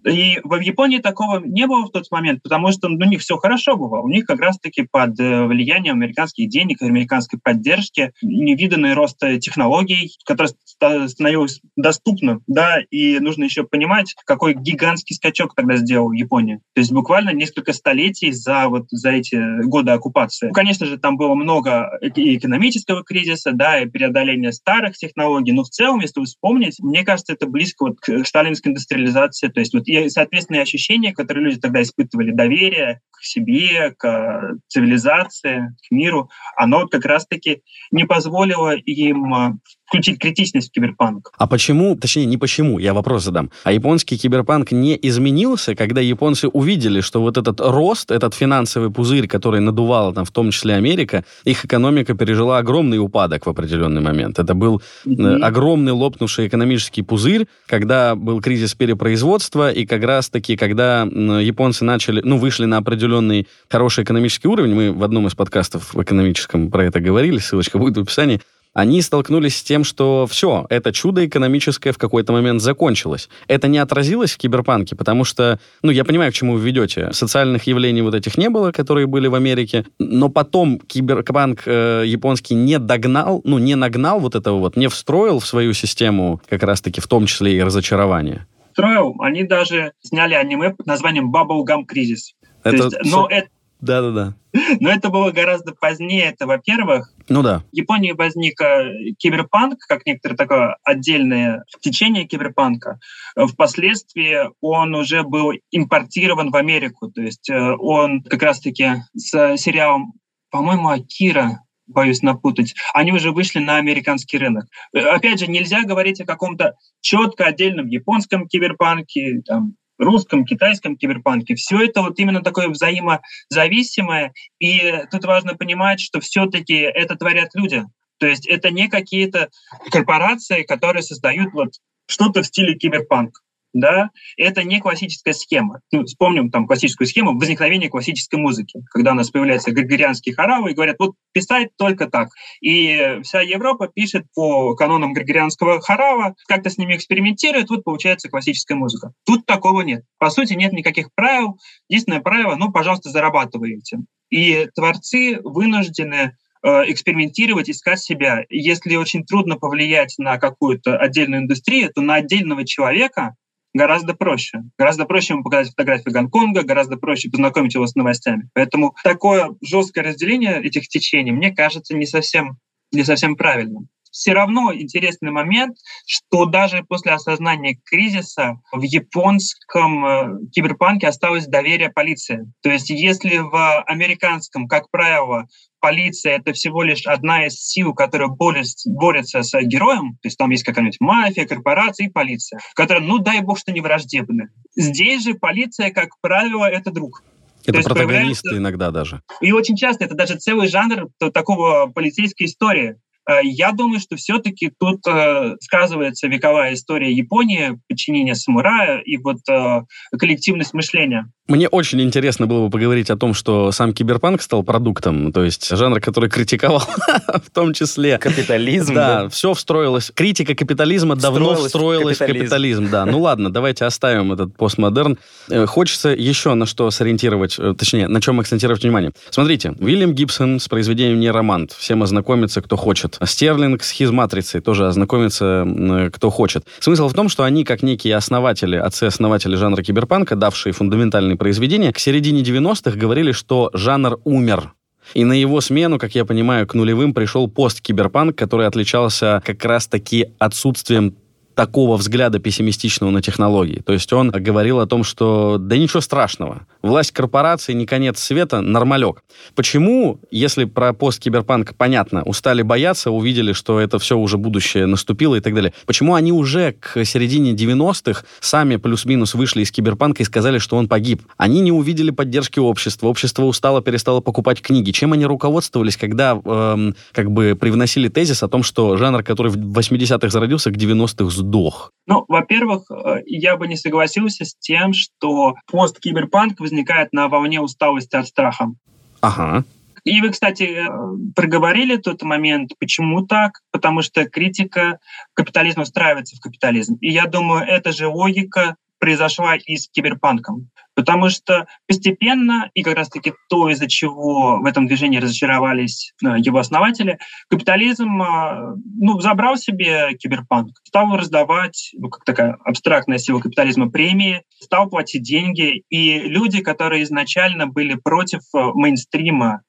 Speaker 3: И в Японии такого не было в тот момент, потому что ну, у них все хорошо было. У них как раз-таки под э, влиянием американских денег, американской поддержки, невиданный рост э, технологий, который ста- становился доступным, да, и нужно еще понимать, какой гигантский скачок тогда сделала Япония. То есть буквально несколько столетий за вот за эти годы оккупации. Ну, конечно же, там было много экономического кризиса, да, и преодоления старых технологий, но в целом, если вы вспомнить, мне кажется, это близко вот к сталинской индустриализации, то есть вот и соответственные ощущения, которые люди тогда испытывали, доверие к себе, к э, цивилизации, к миру, оно как раз-таки не позволило им э, включить критичность в киберпанк.
Speaker 1: А почему, точнее, не почему, я вопрос задам. А японский киберпанк не изменился, когда японцы увидели, что вот этот рост, этот финансовый пузырь, который надувала там в том числе Америка, их экономика пережила огромный упадок в определенный момент. Это был э, огромный лопнувший экономический пузырь, когда был кризис перепроизводства, и как раз-таки, когда японцы начали, ну, вышли на определенный хороший экономический уровень, мы в одном из подкастов в экономическом про это говорили, ссылочка будет в описании, они столкнулись с тем, что все, это чудо экономическое в какой-то момент закончилось. Это не отразилось в киберпанке, потому что, ну, я понимаю, к чему вы ведете. Социальных явлений вот этих не было, которые были в Америке, но потом киберпанк э, японский не догнал, ну, не нагнал вот этого вот, не встроил в свою систему как раз-таки в том числе и разочарование.
Speaker 3: Встроил. Они даже сняли аниме под названием «Bubblegum Кризис». Это... есть, но это
Speaker 1: да-да-да.
Speaker 3: Но это было гораздо позднее, это во-первых.
Speaker 1: Ну да.
Speaker 3: В Японии возник э, киберпанк, как некоторое такое отдельное течение киберпанка. Впоследствии он уже был импортирован в Америку. То есть э, он как раз-таки с сериалом, по-моему, «Акира», боюсь напутать, они уже вышли на американский рынок. Э, опять же, нельзя говорить о каком-то четко отдельном японском киберпанке, там, русском, китайском киберпанке. Все это вот именно такое взаимозависимое. И тут важно понимать, что все-таки это творят люди. То есть это не какие-то корпорации, которые создают вот что-то в стиле киберпанк да, это не классическая схема. Ну, вспомним там классическую схему возникновения классической музыки, когда у нас появляются григорианские хоравы и говорят, вот писать только так. И вся Европа пишет по канонам григорианского хорава, как-то с ними экспериментирует, вот получается классическая музыка. Тут такого нет. По сути, нет никаких правил. Единственное правило, ну, пожалуйста, зарабатывайте. И творцы вынуждены э, экспериментировать, искать себя. Если очень трудно повлиять на какую-то отдельную индустрию, то на отдельного человека гораздо проще. Гораздо проще ему показать фотографии Гонконга, гораздо проще познакомить его с новостями. Поэтому такое жесткое разделение этих течений, мне кажется, не совсем, не совсем правильным все равно интересный момент, что даже после осознания кризиса в японском э, киберпанке осталось доверие полиции. То есть если в американском, как правило, полиция — это всего лишь одна из сил, которая борется, борется с героем, то есть там есть какая-нибудь мафия, корпорация и полиция, которая, ну дай бог, что не враждебны. Здесь же полиция, как правило, это друг.
Speaker 1: Это То протагонисты иногда даже.
Speaker 3: И очень часто это даже целый жанр такого полицейской истории. Э, я думаю, что все-таки тут э, сказывается вековая история Японии, подчинение самурая и вот э, коллективность мышления.
Speaker 1: Мне очень интересно было бы поговорить о том, что сам киберпанк стал продуктом, то есть жанр, который критиковал в том числе.
Speaker 2: Капитализм.
Speaker 1: Да, да, все встроилось. Критика капитализма давно встроилась в капитализм. в капитализм. Да, ну ладно, давайте оставим этот постмодерн. Э, хочется еще на что сориентировать, точнее, на чем акцентировать внимание. Смотрите, Уильям Гибсон с произведением «Нейромант». Всем ознакомиться, кто хочет. Стерлинг с хизматрицей тоже ознакомиться, э, кто хочет. Смысл в том, что они, как некие основатели, отцы-основатели жанра киберпанка, давшие фундаментальный популярные произведения, к середине 90-х говорили, что жанр умер. И на его смену, как я понимаю, к нулевым пришел пост-киберпанк, который отличался как раз-таки отсутствием такого взгляда пессимистичного на технологии. То есть он говорил о том, что да ничего страшного. Власть корпорации не конец света, нормалек. Почему, если про посткиберпанк понятно, устали бояться, увидели, что это все уже будущее наступило и так далее, почему они уже к середине 90-х сами плюс-минус вышли из киберпанка и сказали, что он погиб? Они не увидели поддержки общества, общество устало, перестало покупать книги. Чем они руководствовались, когда эм, как бы привносили тезис о том, что жанр, который в 80-х зародился, к 90-х сдох?
Speaker 3: Ну, во-первых, э, я бы не согласился с тем, что посткиберпанк возникает на волне усталости от страха.
Speaker 1: Ага.
Speaker 3: И вы, кстати, э, проговорили тот момент, почему так? Потому что критика капитализма встраивается в капитализм. И я думаю, эта же логика произошла и с киберпанком. Потому что постепенно, и как раз-таки то, из-за чего в этом движении разочаровались э, его основатели, капитализм э, ну, забрал себе киберпанк, стал раздавать, ну, как такая абстрактная сила капитализма, премии, стал платить деньги, и люди, которые изначально были против э, мейнстрима,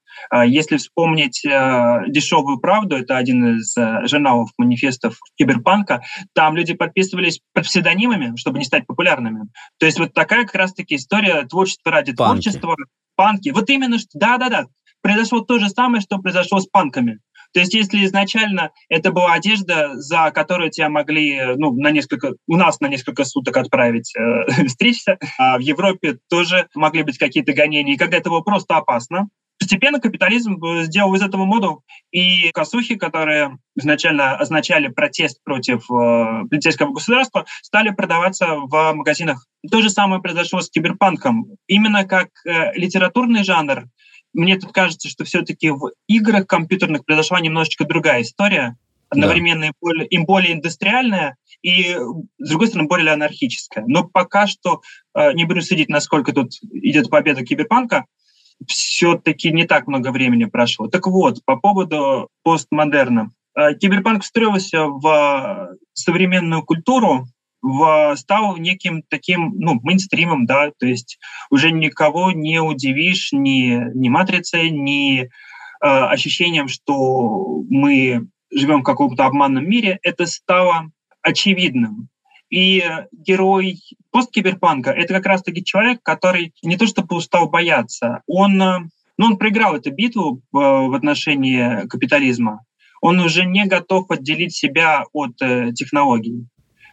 Speaker 3: если вспомнить э, «Дешевую правду», это один из э, журналов, манифестов киберпанка, там люди подписывались под псевдонимами, чтобы не стать популярными. То есть вот такая как раз-таки история творчества ради панки. творчества. Панки. Вот именно, да-да-да, произошло то же самое, что произошло с панками. То есть если изначально это была одежда, за которую тебя могли ну, на несколько, у нас на несколько суток отправить э, стричься, а в Европе тоже могли быть какие-то гонения, и когда это было просто опасно, Постепенно капитализм э, сделал из этого моду, и косухи, которые изначально означали протест против э, полицейского государства, стали продаваться в магазинах. То же самое произошло с киберпанком. Именно как э, литературный жанр, мне тут кажется, что все-таки в играх компьютерных произошла немножечко другая история. одновременно да. им, более, им более индустриальная и, с другой стороны, более анархическая. Но пока что э, не буду судить, насколько тут идет победа киберпанка, все-таки не так много времени прошло. Так вот, по поводу постмодерна. Э, киберпанк встроился в современную культуру, в, стал неким таким, ну, мейнстримом, да, то есть уже никого не удивишь ни, ни матрицей, ни э, ощущением, что мы живем в каком-то обманном мире, это стало очевидным. И герой посткиберпанка — это как раз-таки человек, который не то чтобы устал бояться, он, э, ну, он проиграл эту битву в, в отношении капитализма. Он уже не готов отделить себя от э, технологий.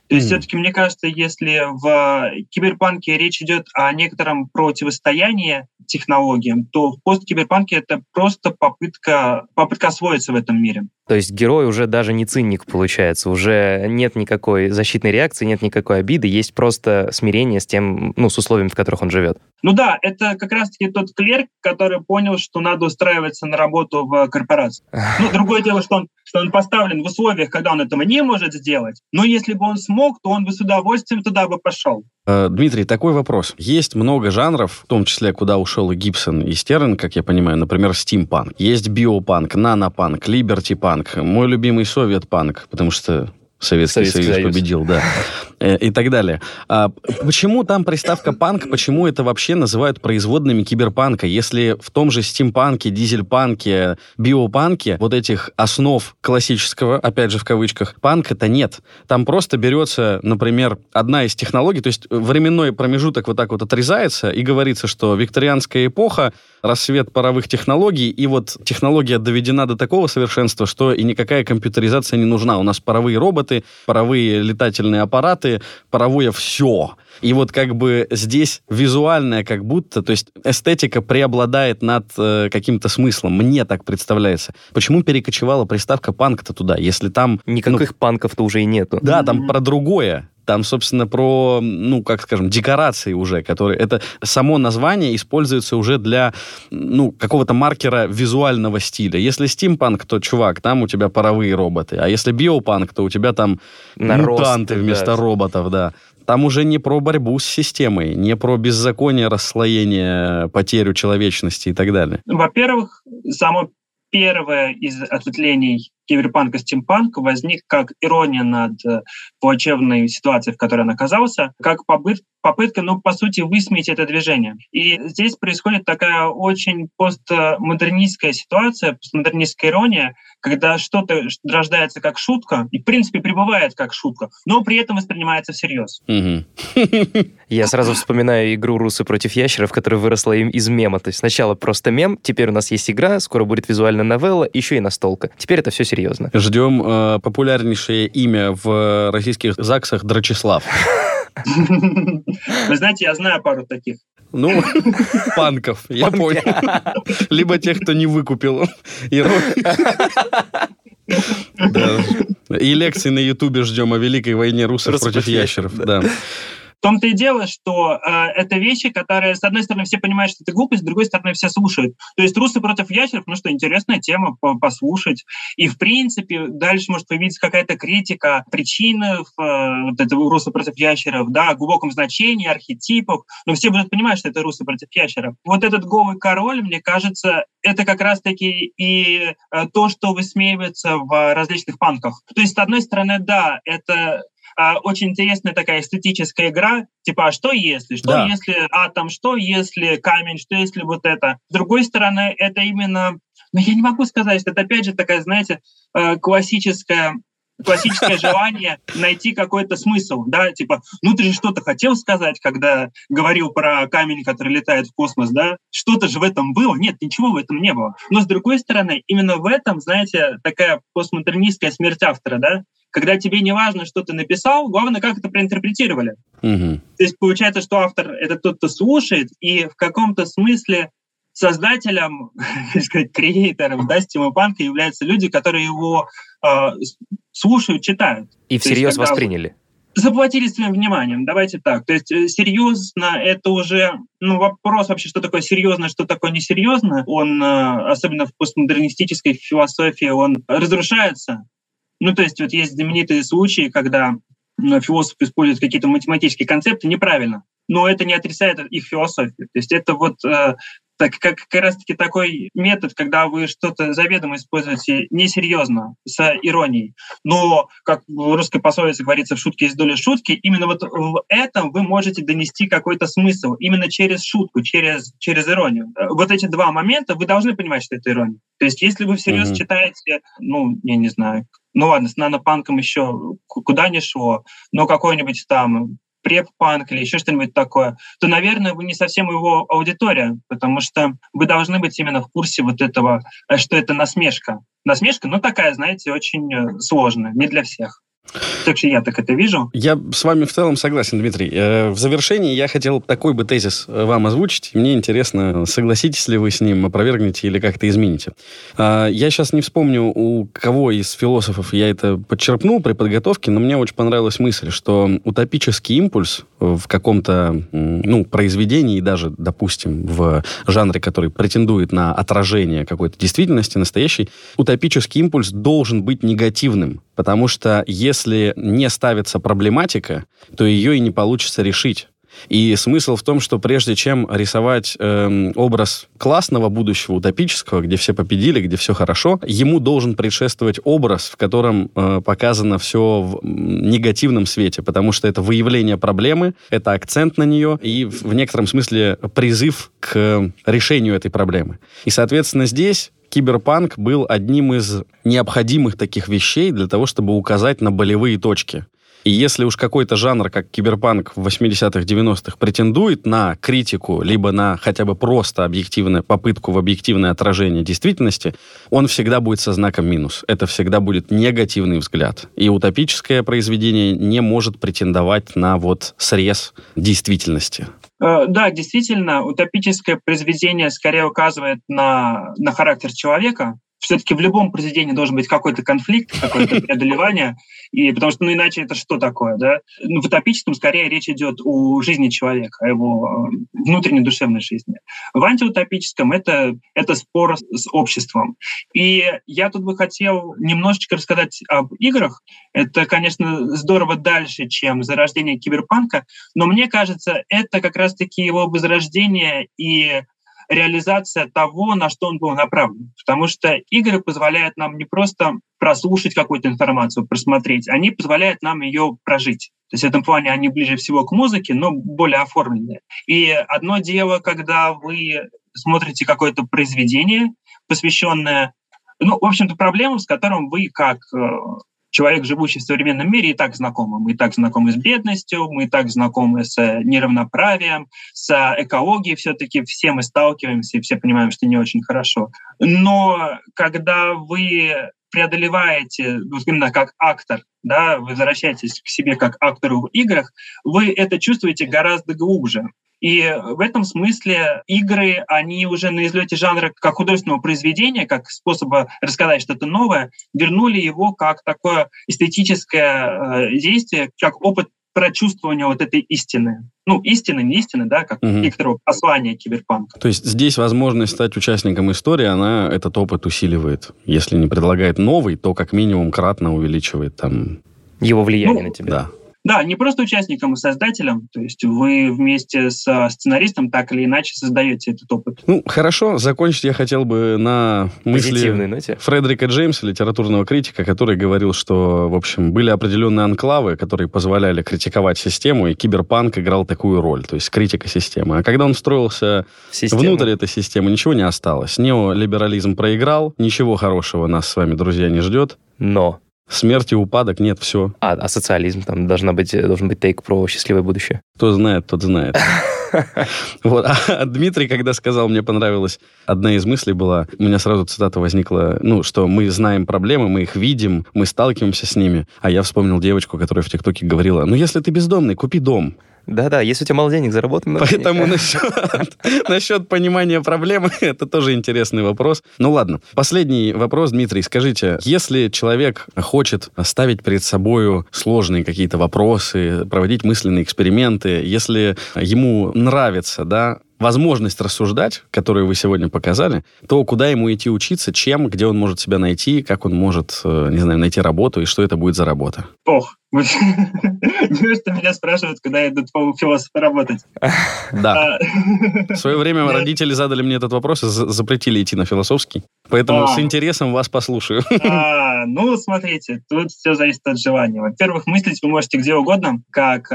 Speaker 3: То есть mm. все-таки, мне кажется, если в киберпанке речь идет о некотором противостоянии технологиям, то в посткиберпанке это просто попытка, попытка освоиться в этом мире.
Speaker 2: То есть герой уже даже не циник получается, уже нет никакой защитной реакции, нет никакой обиды, есть просто смирение с тем, ну, с условиями, в которых он живет.
Speaker 3: Ну да, это как раз-таки тот клерк, который понял, что надо устраиваться на работу в корпорации. Ну, другое дело, что он, что он поставлен в условиях, когда он этого не может сделать, но если бы он смог, то он бы с удовольствием туда бы пошел.
Speaker 1: Э, Дмитрий, такой вопрос. Есть много жанров, в том числе, куда ушел и Гибсон, и Стерн, как я понимаю, например, стимпанк. Есть биопанк, нанопанк, либерти-панк, мой любимый совет-панк, потому что Советский, Советский Союз, Союз победил, да. Э, и так далее. А почему там приставка панк, почему это вообще называют производными киберпанка, если в том же стимпанке, дизельпанке, биопанке вот этих основ классического, опять же в кавычках, панка-то нет. Там просто берется, например, одна из технологий, то есть временной промежуток вот так вот отрезается и говорится, что викторианская эпоха, рассвет паровых технологий, и вот технология доведена до такого совершенства, что и никакая компьютеризация не нужна. У нас паровые роботы, паровые летательные аппараты, паровое все. И вот как бы здесь визуальное как будто, то есть эстетика преобладает над э, каким-то смыслом. Мне так представляется. Почему перекочевала приставка панк-то туда, если там...
Speaker 2: Никаких ну, панков-то уже и нету.
Speaker 1: Да, там про другое. Там, собственно, про, ну, как скажем, декорации уже, которые... Это само название используется уже для, ну, какого-то маркера визуального стиля. Если стимпанк, то, чувак, там у тебя паровые роботы. А если биопанк, то у тебя там Нарост, мутанты вместо да. роботов, да. Там уже не про борьбу с системой, не про беззаконие, расслоение, потерю человечности и так далее.
Speaker 3: Во-первых, само первое из ответвлений киберпанка стимпанк возник как ирония над э, плачевной ситуацией, в которой он оказался, как попытка, попытка, ну, по сути, высмеять это движение. И здесь происходит такая очень постмодернистская ситуация, постмодернистская ирония, когда что-то рождается как шутка и, в принципе, пребывает как шутка, но при этом воспринимается всерьез.
Speaker 2: Я сразу вспоминаю игру «Русы против ящеров», которая выросла им из мема. То есть сначала просто мем, теперь у нас есть игра, скоро будет визуальная новелла, еще и настолка. Теперь это все серьезно.
Speaker 1: Ждем э, популярнейшее имя в российских ЗАГСах Драчеслав.
Speaker 3: Вы знаете, я знаю пару таких.
Speaker 1: Ну, панков, я понял. Либо тех, кто не выкупил. И лекции на Ютубе ждем о Великой войне русов против ящеров. Да.
Speaker 3: В том-то и дело, что э, это вещи, которые, с одной стороны, все понимают, что это глупость, с другой стороны, все слушают. То есть русы против ящеров, ну что, интересная тема послушать. И, в принципе, дальше может появиться какая-то критика причин э, вот этого русы против ящеров, да, глубоком значении, архетипов, но все будут понимать, что это русы против ящеров. Вот этот голый король, мне кажется, это как раз-таки и э, то, что высмеивается в различных панках. То есть, с одной стороны, да, это а, очень интересная такая эстетическая игра, типа, а что если? Что да. если атом? Что если камень? Что если вот это? С другой стороны, это именно... Но я не могу сказать, что это опять же такая, знаете, э, классическая классическое желание найти какой-то смысл, да, типа, ну ты же что-то хотел сказать, когда говорил про камень, который летает в космос, да, что-то же в этом было, нет, ничего в этом не было. Но с другой стороны, именно в этом, знаете, такая постмодернистская смерть автора, да, когда тебе не важно, что ты написал, главное, как это проинтерпретировали. Угу. То есть получается, что автор — это тот, кто слушает, и в каком-то смысле создателем, сказать, креатором да, стимопанка являются люди, которые его э, слушают, читают.
Speaker 2: И всерьез есть, восприняли.
Speaker 3: Заплатили своим вниманием, давайте так. То есть э, серьезно это уже ну, вопрос вообще, что такое серьезно, что такое несерьезно, он, э, особенно в постмодернистической философии, он разрушается Ну, то есть вот есть знаменитые случаи, когда ну, философ использует какие-то математические концепты неправильно, но это не отрицает их философию. То есть это вот э, так как, как раз-таки такой метод, когда вы что-то заведомо используете несерьезно, с иронией, но, как в русской пословице говорится, в шутке есть доля шутки, именно вот в этом вы можете донести какой-то смысл, именно через шутку, через, через иронию. Вот эти два момента, вы должны понимать, что это ирония. То есть если вы всерьез mm-hmm. читаете, ну, я не знаю, ну ладно, с нанопанком еще куда не шло, но какой-нибудь там преп-панк или еще что-нибудь такое, то, наверное, вы не совсем его аудитория, потому что вы должны быть именно в курсе вот этого, э, что это насмешка. Насмешка, ну, такая, знаете, очень э, сложная, не для всех. Так что я так это вижу.
Speaker 1: Я с вами в целом согласен, Дмитрий. Э, в завершении я хотел такой бы тезис э, вам озвучить. Мне интересно, согласитесь ли вы с ним, опровергнете или как-то измените. А, я сейчас не вспомню, у кого из философов я это подчерпнул при подготовке, но мне очень понравилась мысль, что утопический импульс в каком-то ну, произведении, даже, допустим, в жанре, который претендует на отражение какой-то действительности настоящей, утопический импульс должен быть негативным, потому что если не ставится проблематика, то ее и не получится решить. И смысл в том, что прежде чем рисовать э, образ классного будущего, утопического, где все победили, где все хорошо, ему должен предшествовать образ, в котором э, показано все в негативном свете, потому что это выявление проблемы, это акцент на нее и в некотором смысле призыв к решению этой проблемы. И, соответственно, здесь киберпанк был одним из необходимых таких вещей для того, чтобы указать на болевые точки. И если уж какой-то жанр, как киберпанк в 80-х, 90-х, претендует на критику, либо на хотя бы просто объективную попытку в объективное отражение действительности, он всегда будет со знаком минус. Это всегда будет негативный взгляд. И утопическое произведение не может претендовать на вот срез действительности.
Speaker 3: Э, да, действительно, утопическое произведение скорее указывает на, на характер человека, все-таки в любом произведении должен быть какой-то конфликт, какое-то преодолевание, и потому что, ну, иначе это что такое, да? Ну, в утопическом скорее речь идет о жизни человека, о его э, внутренней душевной жизни. В антиутопическом это, это спор с обществом. И я тут бы хотел немножечко рассказать об играх. Это, конечно, здорово дальше, чем зарождение киберпанка, но мне кажется, это как раз-таки его возрождение и реализация того, на что он был направлен. Потому что игры позволяют нам не просто прослушать какую-то информацию, просмотреть, они позволяют нам ее прожить. То есть в этом плане они ближе всего к музыке, но более оформленные. И одно дело, когда вы смотрите какое-то произведение, посвященное ну, в общем-то, проблемам, с которым вы как э, человек, живущий в современном мире, и так знакомы. Мы и так знакомы с бедностью, мы и так знакомы с э, неравноправием, с экологией все-таки. Все мы сталкиваемся и все понимаем, что не очень хорошо. Но когда вы преодолеваете, вот именно как актор, да, возвращаетесь к себе как актору в играх, вы это чувствуете гораздо глубже. И в этом смысле игры, они уже на излете жанра как художественного произведения, как способа рассказать что-то новое, вернули его как такое эстетическое э, действие, как опыт прочувствования вот этой истины. Ну, истины, не истины, да, как угу. некоторого послания киберпанка.
Speaker 1: То есть здесь возможность стать участником истории, она этот опыт усиливает. Если не предлагает новый, то как минимум кратно увеличивает там...
Speaker 2: Его влияние ну, на тебя.
Speaker 1: Да.
Speaker 3: Да, не просто участником и создателем, то есть вы вместе с сценаристом так или иначе создаете этот опыт.
Speaker 1: Ну, хорошо, закончить я хотел бы на мысли ноте. Фредерика Джеймса, литературного критика, который говорил, что, в общем, были определенные анклавы, которые позволяли критиковать систему, и киберпанк играл такую роль, то есть критика системы. А когда он встроился Система. внутрь этой системы, ничего не осталось. Неолиберализм проиграл, ничего хорошего нас с вами, друзья, не ждет.
Speaker 2: Но
Speaker 1: Смерть и упадок, нет, все.
Speaker 2: А, а социализм, там должна быть, должен быть тейк про счастливое будущее.
Speaker 1: Кто знает, тот знает. Вот. А Дмитрий, когда сказал, мне понравилась одна из мыслей была, у меня сразу цитата возникла, ну, что мы знаем проблемы, мы их видим, мы сталкиваемся с ними. А я вспомнил девочку, которая в ТикТоке говорила, ну, если ты бездомный, купи дом.
Speaker 2: Да-да, если у тебя мало денег, заработай много
Speaker 1: Поэтому насчет, насчет понимания проблемы, это тоже интересный вопрос. Ну ладно, последний вопрос, Дмитрий, скажите, если человек хочет ставить перед собой сложные какие-то вопросы, проводить мысленные эксперименты, если ему нравится, да, возможность рассуждать, которую вы сегодня показали, то куда ему идти учиться, чем, где он может себя найти, как он может, э, не знаю, найти работу и что это будет за работа?
Speaker 3: Ох, Неужто меня спрашивают, когда я иду по философа работать?
Speaker 1: Да. А, В свое время родители задали мне этот вопрос и запретили идти на философский. Поэтому с а. интересом вас послушаю.
Speaker 3: А, ну, смотрите, тут все зависит от желания. Во-первых, мыслить вы можете где угодно, как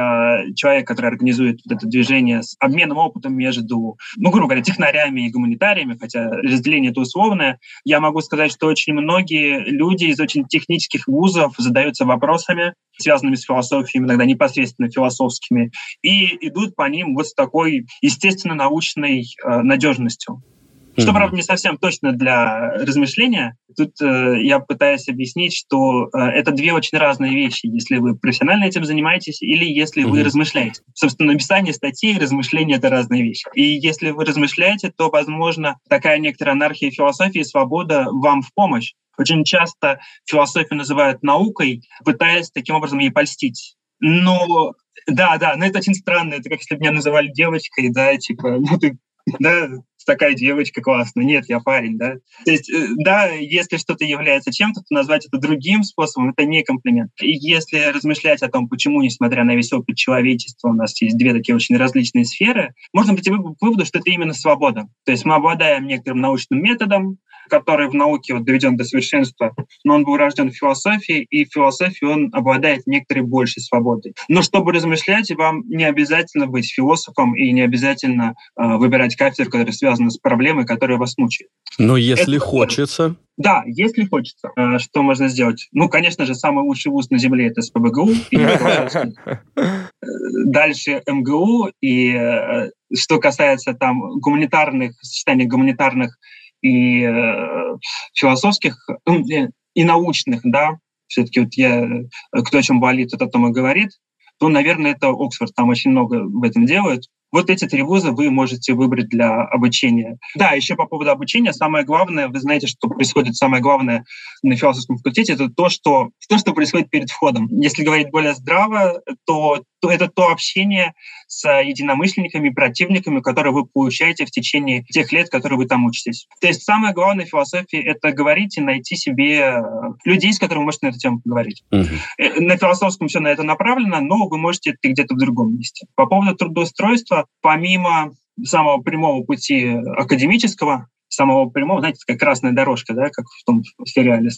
Speaker 3: человек, который организует вот это движение с обменом опытом между, ну, грубо говоря, технарями и гуманитариями, хотя разделение это условное. Я могу сказать, что очень многие люди из очень технических вузов задаются вопросами, связанными с философией, иногда непосредственно философскими, и идут по ним вот с такой естественно-научной э, надежностью. Что, правда, не совсем точно для размышления. Тут э, я пытаюсь объяснить, что э, это две очень разные вещи, если вы профессионально этим занимаетесь или если вы размышляете. Собственно, написание статей и размышления — это разные вещи. И если вы размышляете, то, возможно, такая некоторая анархия философии и свобода вам в помощь. Очень часто философию называют наукой, пытаясь таким образом ей польстить. Но да, да, но это очень странно. Это как если бы меня называли девочкой, да, типа, ну ты, да, такая девочка классная. Нет, я парень, да. То есть, э, да, если что-то является чем-то, то назвать это другим способом — это не комплимент. И если размышлять о том, почему, несмотря на весь опыт человечества, у нас есть две такие очень различные сферы, можно прийти к выводу, что это именно свобода. То есть мы обладаем некоторым научным методом, который в науке вот доведен до совершенства, но он был рожден в философии, и в философии он обладает некоторой большей свободой. Но чтобы размышлять, вам не обязательно быть философом и не обязательно э, выбирать кафедру, которая связана с проблемой, которая вас мучает.
Speaker 1: Но если Это... хочется...
Speaker 3: Да, если хочется. Э, что можно сделать? Ну, конечно же, самый лучший вуз на Земле — это СПБГУ. Э, дальше МГУ. И э, что касается там гуманитарных, сочетания гуманитарных и э, философских, и научных, да, все-таки вот я, кто о чем болит, тот о том и говорит, то, наверное, это Оксфорд, там очень много в этом делают. Вот эти три вуза вы можете выбрать для обучения. Да, еще по поводу обучения, самое главное, вы знаете, что происходит самое главное на философском факультете, это то, что, то, что происходит перед входом. Если говорить более здраво, то, то это то общение с единомышленниками, противниками, которые вы получаете в течение тех лет, которые вы там учитесь. То есть самое главное в философии — это говорить и найти себе э, людей, с которыми вы можете на эту тему поговорить. Uh-huh. На философском все на это направлено, но вы можете это где-то в другом месте. По поводу трудоустройства, помимо самого прямого пути академического, самого прямого, знаете, такая красная дорожка, да, как в том сериале.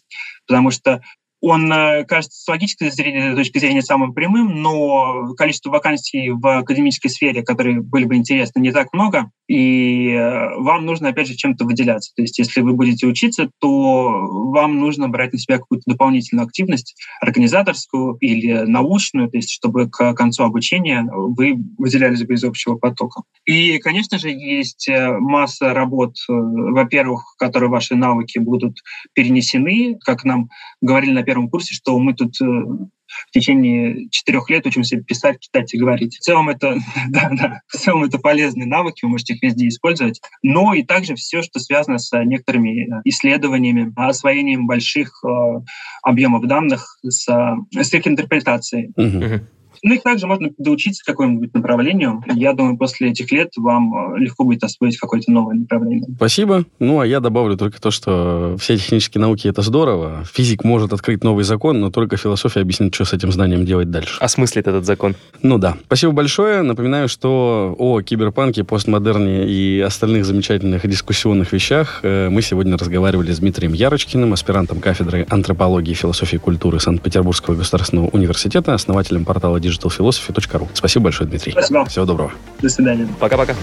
Speaker 3: Потому что он э, кажется с логической точки зрения самым прямым, но количество вакансий в академической сфере, которые были бы интересны, не так много, и э, вам нужно, опять же, чем-то выделяться. То есть если вы будете учиться, то вам нужно брать на себя какую-то дополнительную активность, организаторскую или научную, то есть чтобы к концу обучения вы выделялись бы из общего потока. И, конечно же, есть э, масса работ, во-первых, которые ваши навыки будут перенесены, как нам говорили на первом курсе, что мы тут э, в течение четырех лет учимся писать, читать и говорить. В целом это, да, да, в целом это полезные навыки, вы можете их везде использовать. Но и также все, что связано с некоторыми э, исследованиями, освоением больших э, объемов данных, с, с их интерпретацией. Uh-huh. Ну, их также можно доучиться какому-нибудь направлению. Я думаю, после этих лет вам э, легко будет освоить какое-то новое направление.
Speaker 1: Спасибо. Ну, а я добавлю только то, что все технические науки — это здорово. Физик может открыть новый закон, но только философия объяснит, что с этим знанием делать дальше.
Speaker 2: Осмыслит этот закон.
Speaker 1: Ну да. Спасибо большое. Напоминаю, что о киберпанке, постмодерне и остальных замечательных дискуссионных вещах э, мы сегодня разговаривали с Дмитрием Ярочкиным, аспирантом кафедры антропологии и философии культуры Санкт-Петербургского государственного университета, основателем портала digitalphilosophy.ru. Спасибо большое, Дмитрий.
Speaker 3: Спасибо.
Speaker 1: Всего доброго.
Speaker 3: До свидания.
Speaker 2: Пока-пока.